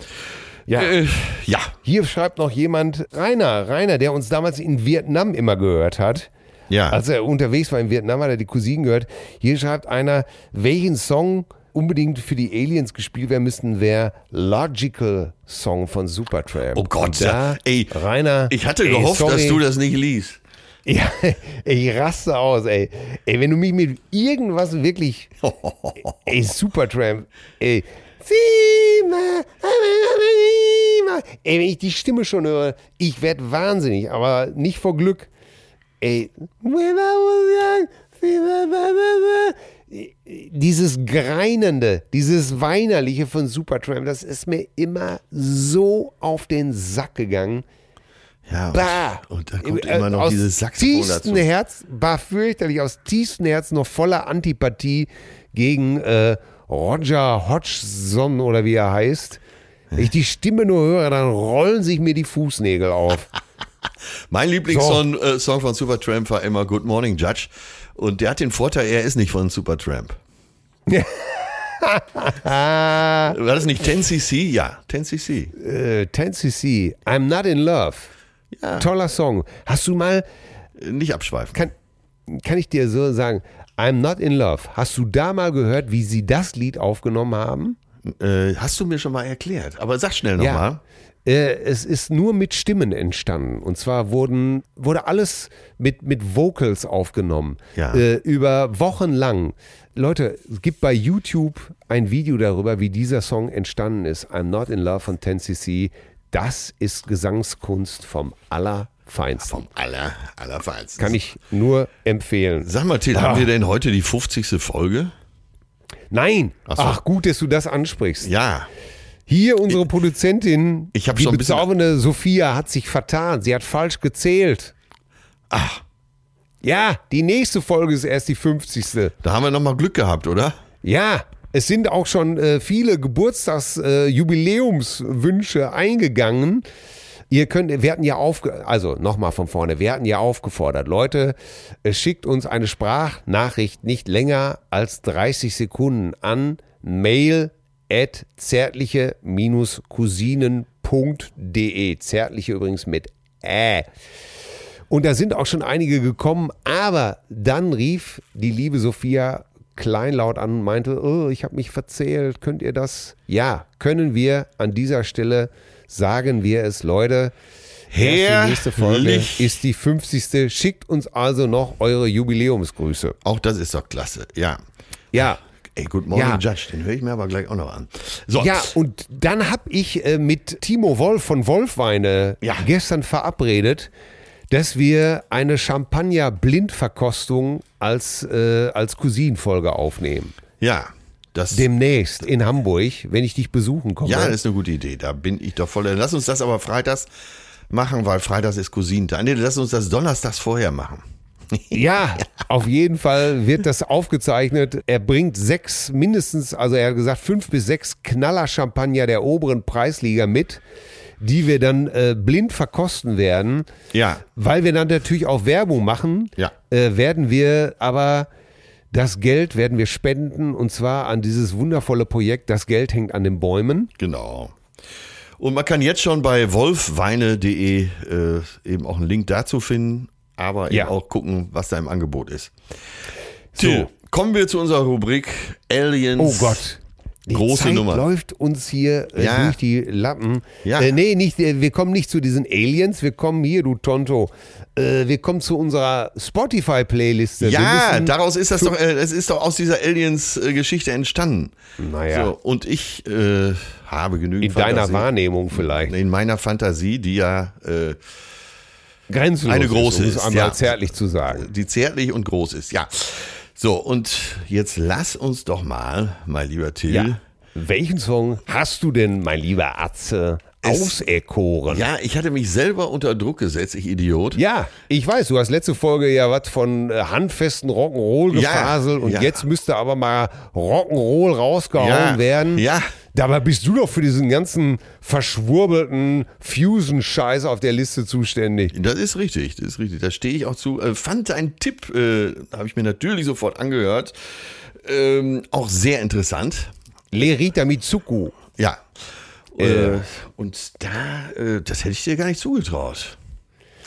Ja. Äh, ja, Hier schreibt noch jemand, Rainer, Rainer, der uns damals in Vietnam immer gehört hat. Ja. Als er unterwegs war in Vietnam, hat er die Cousinen gehört. Hier schreibt einer, welchen Song unbedingt für die Aliens gespielt werden müssten, wäre Logical Song von Supertramp. oh Gott, da, ja, ey, Rainer, ich hatte ey, gehofft, sorry. dass du das nicht liest. Ja, ich raste aus, ey. Ey, wenn du mich mit irgendwas wirklich. ey, Supertramp. Ey. Ey, wenn ich die Stimme schon höre, ich werde wahnsinnig, aber nicht vor Glück. Ey. Dieses Greinende, dieses Weinerliche von Supertramp, das ist mir immer so auf den Sack gegangen. Ja, Bah! und, da kommt immer noch aus dieses Saxophon dazu. Herz, war fürchterlich, aus tiefstem Herz noch voller Antipathie gegen äh, Roger Hodgson oder wie er heißt. Wenn ich die Stimme nur höre, dann rollen sich mir die Fußnägel auf. Mein Lieblingssong äh, Song von Supertramp war immer Good Morning Judge. Und der hat den Vorteil, er ist nicht von Supertramp. War das nicht 10cc? Ja, 10cc. äh, 10cc, I'm Not in Love. Ja. Toller Song. Hast du mal, Äh, Nicht abschweifen. kann, kann ich dir so sagen, I'm Not in Love. Hast du da mal gehört, wie sie das Lied aufgenommen haben? Äh, hast du mir schon mal erklärt. Aber sag schnell Ja. nochmal. Äh, es ist nur mit Stimmen entstanden. Und zwar wurden, wurde alles mit, mit Vocals aufgenommen. Ja. Äh, über Wochen lang. Leute, es gibt bei YouTube ein Video darüber, wie dieser Song entstanden ist. I'm Not in Love von 10cc. Das ist Gesangskunst vom Allerfeinsten. Vom aller, allerfeinsten. Kann ich nur empfehlen. Sag mal, Till, Ah. haben wir denn heute die 50. Folge? Nein! Ach so. Ach, gut, dass du das ansprichst. Ja. Hier unsere Produzentin, ich die schon bezaubernde Sophia, hat sich vertan. Sie hat falsch gezählt. Ach, Ja, die nächste Folge ist erst die 50. da haben wir nochmal Glück gehabt, oder? Ja, es sind auch schon äh, viele Geburtstags-Jubiläumswünsche eingegangen. Ihr könnt, wir hatten ja aufge, also nochmal von vorne, wir hatten ja aufgefordert, Leute, äh, schickt uns eine Sprachnachricht nicht länger als 30 Sekunden an mail at zärtliche-cousinen.de. Zärtliche übrigens mit Ä. Und da sind auch schon einige gekommen, aber dann rief die liebe Sophia kleinlaut an und meinte, oh, ich habe mich verzählt, könnt ihr das? Ja, können wir an dieser Stelle sagen wir es, Leute. Erst die nächste Folge Herrlich. ist die 50. Schickt uns also noch eure Jubiläumsgrüße. Auch das ist doch klasse. Ja. Ja. Ey, Good Morning Ja. Judge, den höre ich mir aber gleich auch noch an. So. Ja, und dann habe ich äh, mit Timo Wolf von Wolfweine Ja. gestern verabredet, dass wir eine Champagner-Blindverkostung als, äh, als Cousinenfolge aufnehmen. Ja. Das, Demnächst in Hamburg, wenn ich dich besuchen komme. ja, das ist eine gute Idee. Da bin ich doch voll. Lass uns das aber freitags machen, weil freitags ist Cousintag. Nee, lass uns das donnerstags vorher machen. Ja, auf jeden Fall wird das aufgezeichnet. Er bringt sechs, mindestens, also er hat gesagt, fünf bis sechs Knaller-Champagner der oberen Preisliga mit, die wir dann äh, blind verkosten werden. Ja. Weil wir dann natürlich auch Werbung machen, Ja. äh, werden wir aber das Geld werden wir spenden und zwar an dieses wundervolle Projekt. Das Geld hängt an den Bäumen. Genau. Und man kann jetzt schon bei wolfweine.de äh, eben auch einen Link dazu finden, aber eben Ja. auch gucken, was da im Angebot ist. So. Till, kommen wir zu unserer Rubrik Aliens. Oh Gott. Die Große Zeit Nummer. läuft uns hier äh, Ja. durch die Lappen. Ja. Äh, nee, nicht, äh, wir kommen nicht zu diesen Aliens, wir kommen hier, du Tonto. Äh, wir kommen zu unserer Spotify-Playliste. Ja, daraus ist das doch, es ist doch aus dieser Aliens-Geschichte entstanden. Naja. So, und ich habe genügend in deiner Fantasie. Wahrnehmung vielleicht. In meiner Fantasie, die ja, Grenzenlos Eine große ist, um es einmal ja. zärtlich zu sagen. die zärtlich und groß ist, ja. So, und jetzt lass uns doch mal, mein lieber Till, Ja. Welchen Song hast du denn, mein lieber Atze, auserkoren? Ja, ich hatte mich selber unter Druck gesetzt, ich Idiot. Ja, ich weiß, du hast letzte Folge ja was von äh, handfesten Rock'n'Roll Ja, gefaselt und ja. jetzt müsste aber mal Rock'n'Roll rausgehauen Ja, werden. ja. Dabei bist du doch für diesen ganzen verschwurbelten Fusion-Scheiß auf der Liste zuständig. Das ist richtig, das ist richtig. Da stehe ich auch zu. Äh, fand deinen Tipp, äh, habe ich mir natürlich sofort angehört, ähm, auch sehr interessant. Lerita Mitsuku. Ja. Äh, und da, äh, das hätte ich dir gar nicht zugetraut.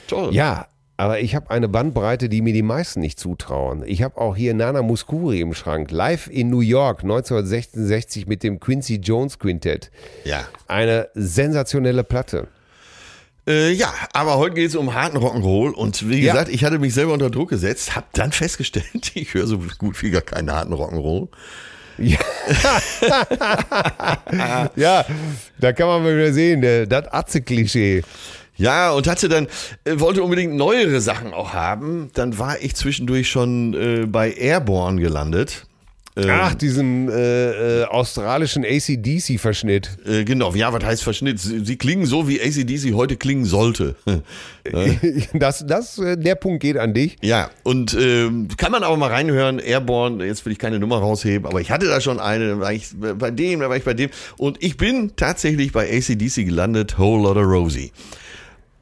Toll. Ja, aber ich habe eine Bandbreite, die mir die meisten nicht zutrauen. Ich habe auch hier Nana Muscuri im Schrank. Live in New York 1966 mit dem Quincy Jones Quintett. Ja. Eine sensationelle Platte. Äh, ja, aber heute geht es um harten Rock'n'Roll und wie Ja. gesagt, ich hatte mich selber unter Druck gesetzt, habe dann festgestellt, ich höre so gut wie gar keinen harten Rock'n'Roll. Ja. ja, da kann man mal wieder sehen, der- das Atze-Klischee. Ja, und hatte dann, äh, wollte unbedingt neuere Sachen auch haben. Dann war ich zwischendurch schon äh, bei Airborne gelandet. Ähm, Ach, diesen äh, äh, australischen ACDC-Verschnitt. Äh, genau, ja, was heißt Verschnitt? Sie, sie klingen so, wie ACDC heute klingen sollte. Das, das, äh, der Punkt geht an dich. ja, und ähm, kann man aber mal reinhören, Airborne, jetzt will ich keine Nummer rausheben, aber ich hatte da schon eine, da war ich bei dem, da war ich bei dem. Und ich bin tatsächlich bei ACDC gelandet, Whole Lotta Rosie.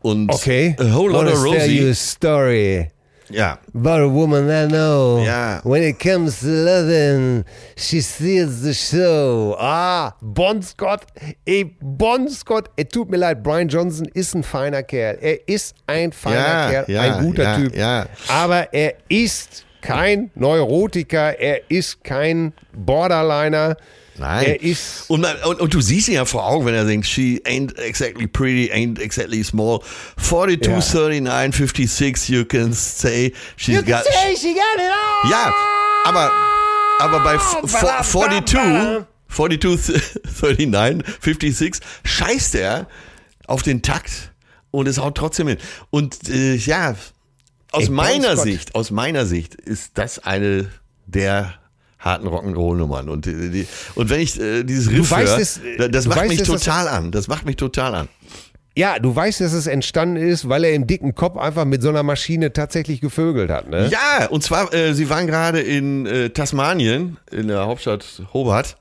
Und Okay. A Whole Lotta Wanna tell you Rosie, a story. ja, About a woman I know. Ja. When it comes to loving, she steals the show. Ah, Bon Scott. Ey, Bon Scott. Es tut mir leid, Brian Johnson ist ein feiner Kerl. Er ist ein feiner Ja, Kerl, ja, ein guter ja, Typ. ja. Aber er ist kein Neurotiker. Er ist kein Borderliner. Nein. Er ist. Und, man, und, und du siehst ihn ja vor Augen, wenn er singt, she ain't exactly pretty, ain't exactly small. 42, Ja. 39, 56, you can say she's got... she got it all. Ja, aber, aber bei f- f- 42, 42, 39, 56 scheißt er auf den Takt und es haut trotzdem hin. Und äh, ja, aus Ey, meiner. Sicht, aus meiner Sicht ist das eine der harten Rock'n'Roll-Nummern. Und, äh, die, und wenn ich äh, dieses Riff weißt höre, es, da- das du macht weißt mich total an. Das macht mich total an. Ja, du weißt, dass es entstanden ist, weil er im dicken Kopf einfach mit so einer Maschine tatsächlich gevögelt hat, ne? Ja, und zwar, äh, sie waren gerade in äh, Tasmanien, in der Hauptstadt Hobart.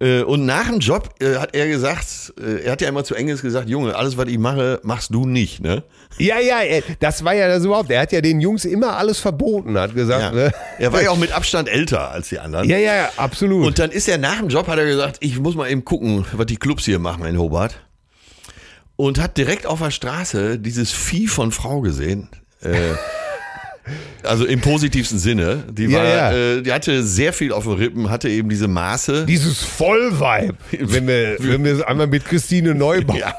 Äh, und nach dem Job äh, hat er gesagt, äh, er hat ja immer zu Engels gesagt, Junge, alles, was ich mache, machst du nicht, ne? Ja, ja, das war ja das überhaupt. Er hat ja den Jungs immer alles verboten, hat gesagt. Ja. Ne? Er war ja auch mit Abstand älter als die anderen. Ja, ja, ja, absolut. Und dann ist er nach dem Job, hat er gesagt, ich muss mal eben gucken, was die Clubs hier machen in Hobart. Und hat direkt auf der Straße dieses Vieh von Frau gesehen. Äh, also im positivsten Sinne. Die, war, ja. Äh, die hatte sehr viel auf den Rippen, hatte eben diese Maße. Dieses Vollvibe, wenn wir, wenn wir es einmal mit Christine Neubauer. Ja.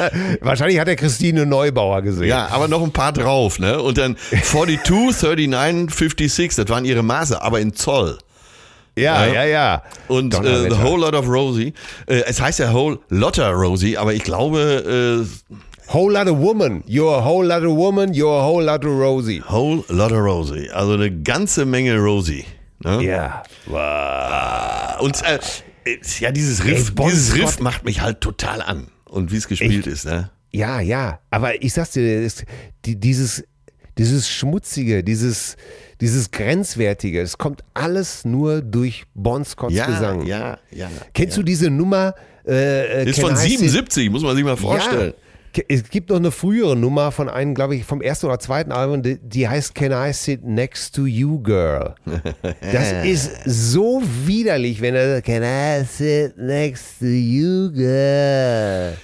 Wahrscheinlich hat er Christine Neubauer gesehen. Ja, aber noch ein paar drauf, ne? Und dann 42, 39, 56, das waren ihre Maße, aber in Zoll. ja, Ja. ja. ja. Und äh. The Whole Lot of Rosie. Äh, es heißt ja Whole Lotta Rosie, aber ich glaube, Whole lot of woman. You're a whole lot of woman, you're a whole lot of Rosie. Whole Lotta Rosie. Also eine ganze Menge Rosie. Ne? Ja. Und äh, ja, dieses Riff, Ey, dieses Riff macht mich halt total an. Und wie es gespielt ist, ne? Ja, ja. Aber ich sag's dir, es- die, dieses, dieses Schmutzige, dieses, dieses Grenzwertige, es kommt alles nur durch Bon Scotts Ja, Gesang. ja, ja. Kennst ja. du diese Nummer? Äh, äh, Ist von I Sit- 77, muss man sich mal vorstellen. Ja. Es gibt noch eine frühere Nummer von einem, glaube ich, vom ersten oder zweiten Album, die, die heißt Can I Sit Next to You Girl? Das ist so widerlich, wenn er sagt, Can I Sit Next to You Girl?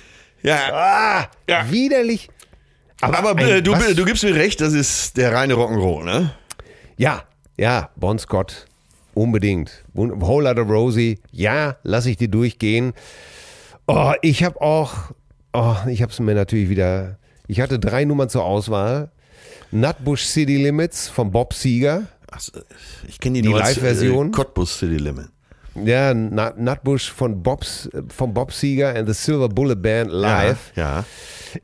Ja, Ah, Ja. widerlich. aber ein- äh, du, was- du gibst mir recht, das ist der reine Rock'n'Roll, ne? Ja, ja, Bon Scott. unbedingt. Whole Lotta Rosie, ja, lass ich dir durchgehen. Oh, ich habe auch, oh, ich habe es mir natürlich wieder, ich hatte drei Nummern zur Auswahl. Nutbush City Limits von Bob Seger. Ach, ich kenne die, Die Live-Version? Äh, Cottbus City Limit. Ja, Nut- Nutbush von Bobs, von Bob Seger and the Silver Bullet Band live. Ja.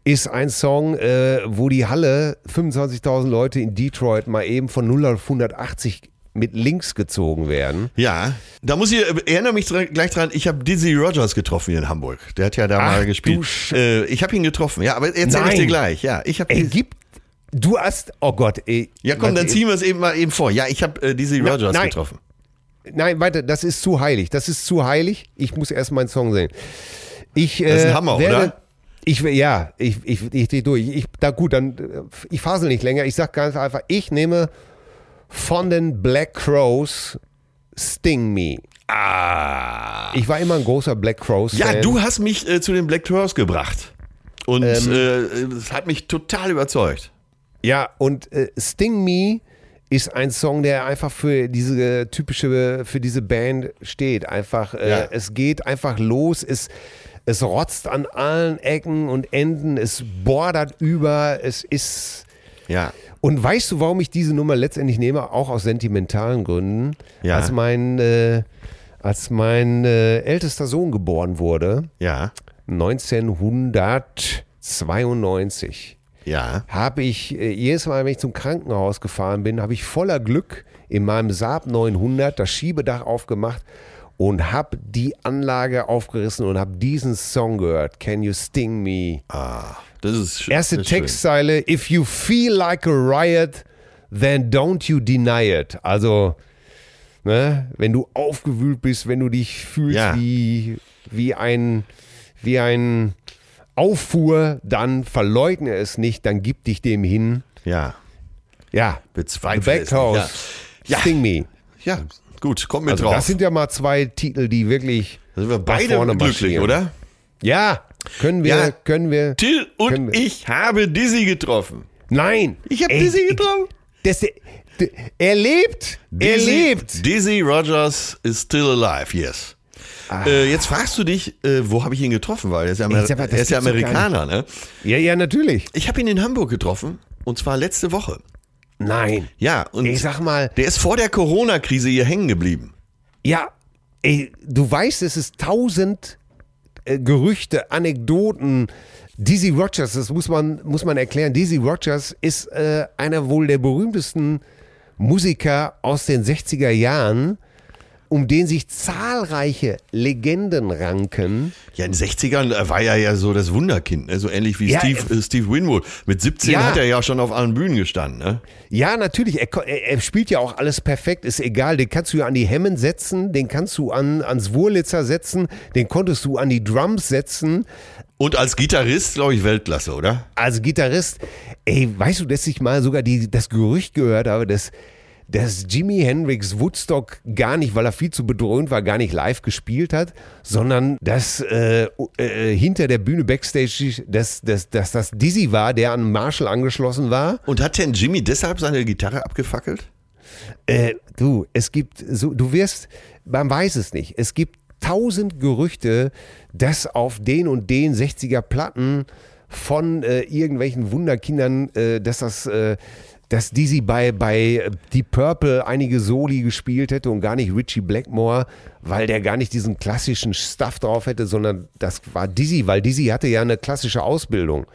ist ein Song, äh, wo die Halle 25.000 Leute in Detroit mal eben von 0 auf 180 mit links gezogen werden. Ja, da muss ich, erinnere mich gleich dran, ich habe Dizzy Rogers getroffen hier in Hamburg. Der hat ja da Ach, mal gespielt. Äh, ich habe ihn getroffen, ja, aber erzähl ich Nein. dir gleich. Ja, ich habe Ey, gib, du hast, oh Gott, ey. Ja, komm, dann ziehen wir es eben mal eben vor. Ja, ich habe äh, Dizzy Rogers nein. getroffen. Nein, warte, das ist zu heilig. Das ist zu heilig. Ich muss erst meinen Song sehen. Ich, Das ist ein äh, Hammer, werde, oder? Ich, ja, ich, ich, ich dreh durch. Ich, da gut, dann, äh, ich fasel nicht länger. Ich sag ganz einfach, ich nehme von den Black Crows Sting Me. Ah. Ich war immer ein großer Black Crows Ja, Fan. du hast mich äh, zu den Black Crows gebracht. Und Ähm. äh, es hat mich total überzeugt. Ja, und äh, Sting Me ist ein Song, der einfach für diese typische, für diese Band steht. Einfach, äh, Ja. es geht einfach los, es, es rotzt an allen Ecken und Enden, es bordert über, es ist. Ja. Und weißt du, warum ich diese Nummer letztendlich nehme? Auch aus sentimentalen Gründen. Ja. Als mein, äh, als mein äh, ältester Sohn geboren wurde, Ja. 1992 Ja. habe ich äh, jedes Mal, wenn ich zum Krankenhaus gefahren bin, habe ich voller Glück in meinem Saab 900 das Schiebedach aufgemacht und habe die Anlage aufgerissen und habe diesen Song gehört. Can you sting me? Ah, das ist schön. Erste das ist schön. Textzeile: If you feel like a riot, then don't you deny it. Also, ne, wenn du aufgewühlt bist, wenn du dich fühlst Ja. wie, wie ein, wie ein Auffuhr, dann verleugne es nicht, dann gib dich dem hin. Ja. Ja, Bezweifle es. Backhouse, Ja. Sting Me. Ja. gut, komm mit Also drauf. das sind ja mal zwei Titel, die wirklich Da sind wir beide glücklich, oder? Ja, können wir, Ja. können wir. Till und wir. ich habe Dizzy getroffen. Nein. Ich habe Dizzy getroffen. Das, er lebt. Er Dizzy- lebt. Dizzy Rogers is still alive, yes. Äh, jetzt fragst du dich, äh, wo habe ich ihn getroffen? Weil er ist ja, Amer sag er ist ja Amerikaner, ne? Ja, ja, natürlich. Ich habe ihn in Hamburg getroffen und zwar letzte Woche. Nein. Ja, und Ich sag mal, der ist vor der Corona-Krise hier hängen geblieben. ja, ey, du weißt, es ist tausend äh, Gerüchte, Anekdoten. Dizzy Rogers, das muss man, muss man erklären. Dizzy Rogers ist äh, einer wohl der berühmtesten Musiker aus den 60er Jahren, um den sich zahlreiche Legenden ranken. Ja, in den 60ern war er ja so das Wunderkind, ne? so ähnlich wie Ja, Steve, äh, Steve Winwood. Mit 17 Ja. hat er ja schon auf allen Bühnen gestanden. Ne? Ja, natürlich. Er, er, er spielt ja auch alles perfekt. Ist egal. Den kannst du ja an die Hemmen setzen, den kannst du an, ans Wurlitzer setzen, den konntest du an die Drums setzen. Und als Gitarrist, glaube ich, Weltklasse, oder? Als Gitarrist, ey, weißt du, dass ich mal sogar die, das Gerücht gehört habe, dass, dass Jimi Hendrix Woodstock gar nicht, weil er viel zu bedröhnt war, gar nicht live gespielt hat, sondern dass äh, äh, hinter der Bühne Backstage, dass, dass, dass das Dizzy war, der an Marshall angeschlossen war. Und hat denn Jimmy deshalb seine Gitarre abgefackelt? Äh, du, es gibt so, du wirst, man weiß es nicht. Es gibt tausend Gerüchte, dass auf den und den 60er Platten von äh, irgendwelchen Wunderkindern, äh, dass das, äh, dass Dizzy bei, bei Deep Purple einige Soli gespielt hätte und gar nicht Richie Blackmore, weil der gar nicht diesen klassischen Stuff drauf hätte, sondern das war Dizzy, weil Dizzy hatte ja eine klassische Ausbildung.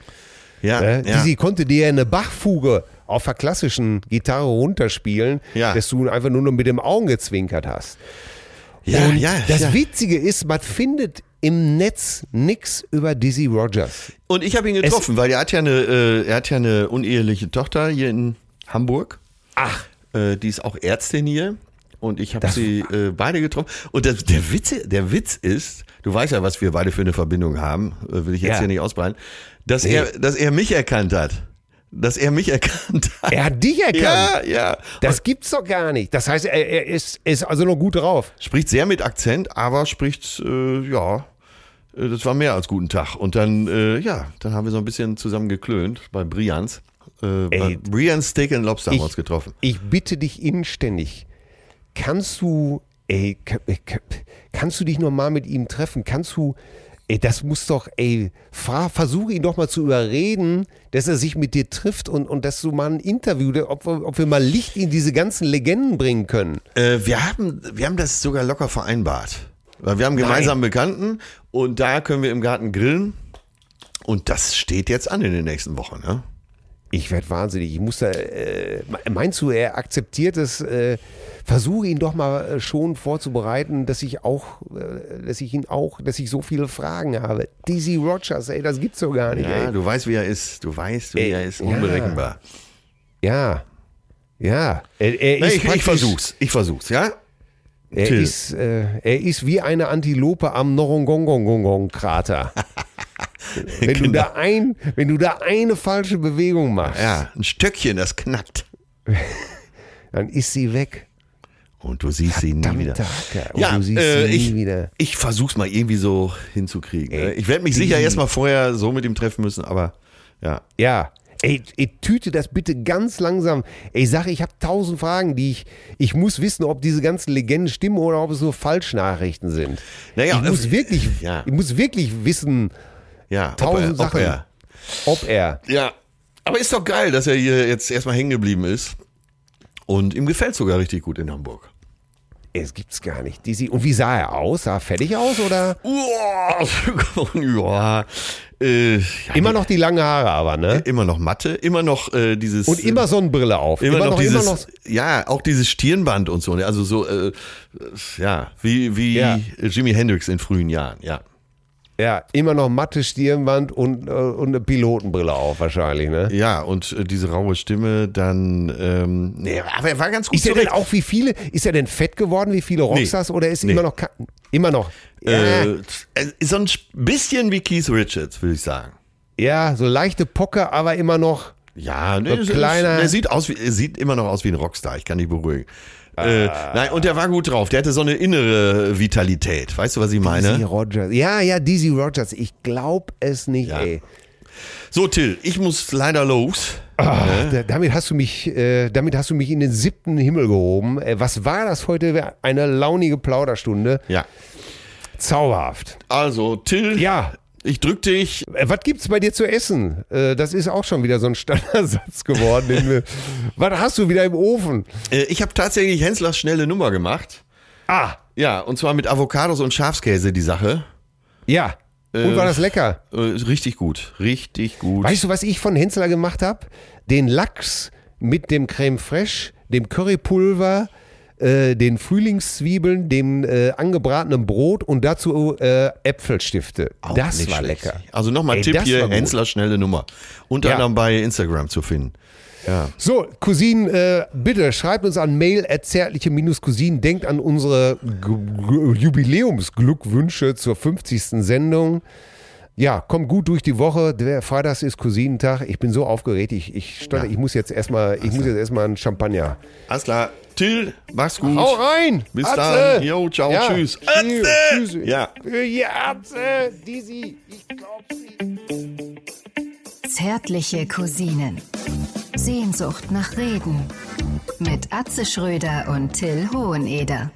Ja, Ne? ja. Dizzy konnte dir eine Bachfuge auf der klassischen Gitarre runterspielen, Ja. dass du einfach nur noch mit dem Augen gezwinkert hast. ja, Und ja, das ja. Witzige ist, man findet im Netz nichts über Dizzy Rogers. Und ich habe ihn getroffen, weil er hat ja eine, äh, er hat ja eine uneheliche Tochter hier in Hamburg. Ach. Äh, die ist auch Ärztin hier. Und ich habe sie äh, beide getroffen. Und das, der, Witz, der Witz ist, du weißt ja, was wir beide für eine Verbindung haben, äh, will ich jetzt Ja. hier nicht ausbreiten, dass, Nee. er, dass er mich erkannt hat. Dass er mich erkannt hat. Er hat dich erkannt. ja, ja. Das gibt's doch gar nicht. Das heißt, er, er ist, ist also noch gut drauf. Spricht sehr mit Akzent, aber spricht, äh, ja, das war mehr als guten Tag. Und dann, äh, ja, dann haben wir so ein bisschen zusammen geklönt bei Brians. Äh, bei Ey. Brians Steak and Lobster haben wir Ich- uns getroffen. Ich bitte dich inständig, kannst du, ey, ka- kannst du dich noch mal mit ihm treffen? Kannst du, ey, das muss doch, ey, versuche ihn doch mal zu überreden, dass er sich mit dir trifft und, und dass du mal ein Interview, ob wir, ob wir mal Licht in diese ganzen Legenden bringen können. Äh, wir, haben, wir haben das sogar locker vereinbart. Weil wir haben gemeinsam Bekannten und da können wir im Garten grillen. Und das steht jetzt an in den nächsten Wochen. Ne? Ich werde wahnsinnig. Ich muss da, äh, meinst du, er akzeptiert es? Äh, versuche ihn doch mal äh, schon vorzubereiten, dass ich auch, äh, dass ich ihn auch, dass ich so viele Fragen habe. Dizzy Rogers, ey, das gibt's doch gar nicht, Ja, ey. du weißt, wie er ist. Du weißt, wie Ey, er ist. ja. Unberechenbar. Ja, ja. Er, er Na, ist ich, ich versuch's. Ich versuch's, ja? Er Till. ist, äh, er ist wie eine Antilope am Norongongongong-Krater. wenn, du da ein, wenn du da eine falsche Bewegung machst, Ja, ein Stöckchen, das knackt. dann ist sie weg. Und du siehst sie nie wieder. Hacke. Und Ja, du siehst äh, sie nie ich, wieder. ich versuch's mal irgendwie so hinzukriegen. ne? Ey, Ich werde mich sicher erstmal vorher so mit ihm treffen müssen, aber ja. Ja. Ey, ey, tüte das bitte ganz langsam. Ey, sag, ich habe tausend Fragen, die ich. Ich muss wissen, ob diese ganzen Legenden stimmen oder ob es nur Falschnachrichten sind. Naja, ich muss wirklich, ja. ich muss wirklich wissen, Ja, tausend ob er, Sachen, Ob er. ob er. Ja, aber ist doch geil, dass er hier jetzt erstmal hängen geblieben ist. Und ihm gefällt sogar richtig gut in Hamburg. Es gibt's gar nicht. Dizzy. Und wie sah er aus? Sah er fertig aus oder? Ja, äh, ja, Immer noch die lange Haare, aber ne? immer noch Matte, immer noch äh, dieses Und immer Sonnenbrille auf. immer, noch, dieses, immer noch. ja, auch dieses Stirnband und so, ne? also so, äh, ja, wie, wie Ja. Jimi Hendrix in frühen Jahren, ja. Ja, immer noch matte Stirnband und, äh, und eine Pilotenbrille auf wahrscheinlich, ne? Ja, und äh, diese raue Stimme, dann, ähm, nee, aber er war ganz gut Ist er denn auch wie viele, ist er denn fett geworden wie viele Rockstars oder ist Nee. immer noch, immer noch, Äh, so ein bisschen wie Keith Richards, würde ich sagen. ja, so leichte Pocke, aber immer noch, Ja, So ne, kleiner- der sieht aus wie, er sieht immer noch aus wie ein Rockstar, ich kann dich beruhigen. Äh, nein, und der war gut drauf. Der hatte so eine innere Vitalität. Weißt du, was ich Dizzy meine? Rogers. Ja, ja, Dizzy Rogers. Ich glaub es nicht, Ja. ey. So, Till, ich muss leider los. Ah, da, damit hast du mich, äh, damit hast du mich in den siebten Himmel gehoben. Äh, was war das heute? Eine launige Plauderstunde. Ja. Zauberhaft. Also, Till, Ja. Ich drück dich. Äh, Was gibt's bei dir zu essen? Äh, das ist auch schon wieder so ein Standardsatz geworden. Wir, was hast du wieder im Ofen? Äh, ich habe tatsächlich Henslers schnelle Nummer gemacht. Ah, Ja, und zwar mit Avocados und Schafskäse, die Sache. ja. Und Äh, war das lecker? Richtig gut. Richtig gut. Weißt du, was ich von Hensler gemacht habe? Den Lachs mit dem Creme Fraiche, dem Currypulver, äh, den Frühlingszwiebeln, dem äh, angebratenen Brot und dazu äh, Äpfelstifte. Auch das war schlecht. lecker. Also nochmal Ey, Tipp hier. Hensler schnelle Nummer. Unter Ja. anderem bei Instagram zu finden. Ja. So, Cousinen, äh, bitte schreibt uns an mail zärtliche-cousinen. Denkt an unsere Jubiläumsglückwünsche zur 50. Sendung. Ja, kommt gut durch die Woche. Der Freitags ist Cousinentag. Ich bin so aufgeregt. Ich, ich, stotter, ich muss jetzt erstmal, ich muss jetzt erstmal einen Champagner. Alles klar. Till, mach's gut. Hau rein! Bis Atze! dann. Jo, ciao, Ja, tschüss. Tschüss. Atze! Tschüss. Ja. Ja, Atze, Dizzy, ich glaub sie. Zärtliche Cousinen. Sehnsucht nach Reden. Mit Atze Schröder und Till Hoheneder.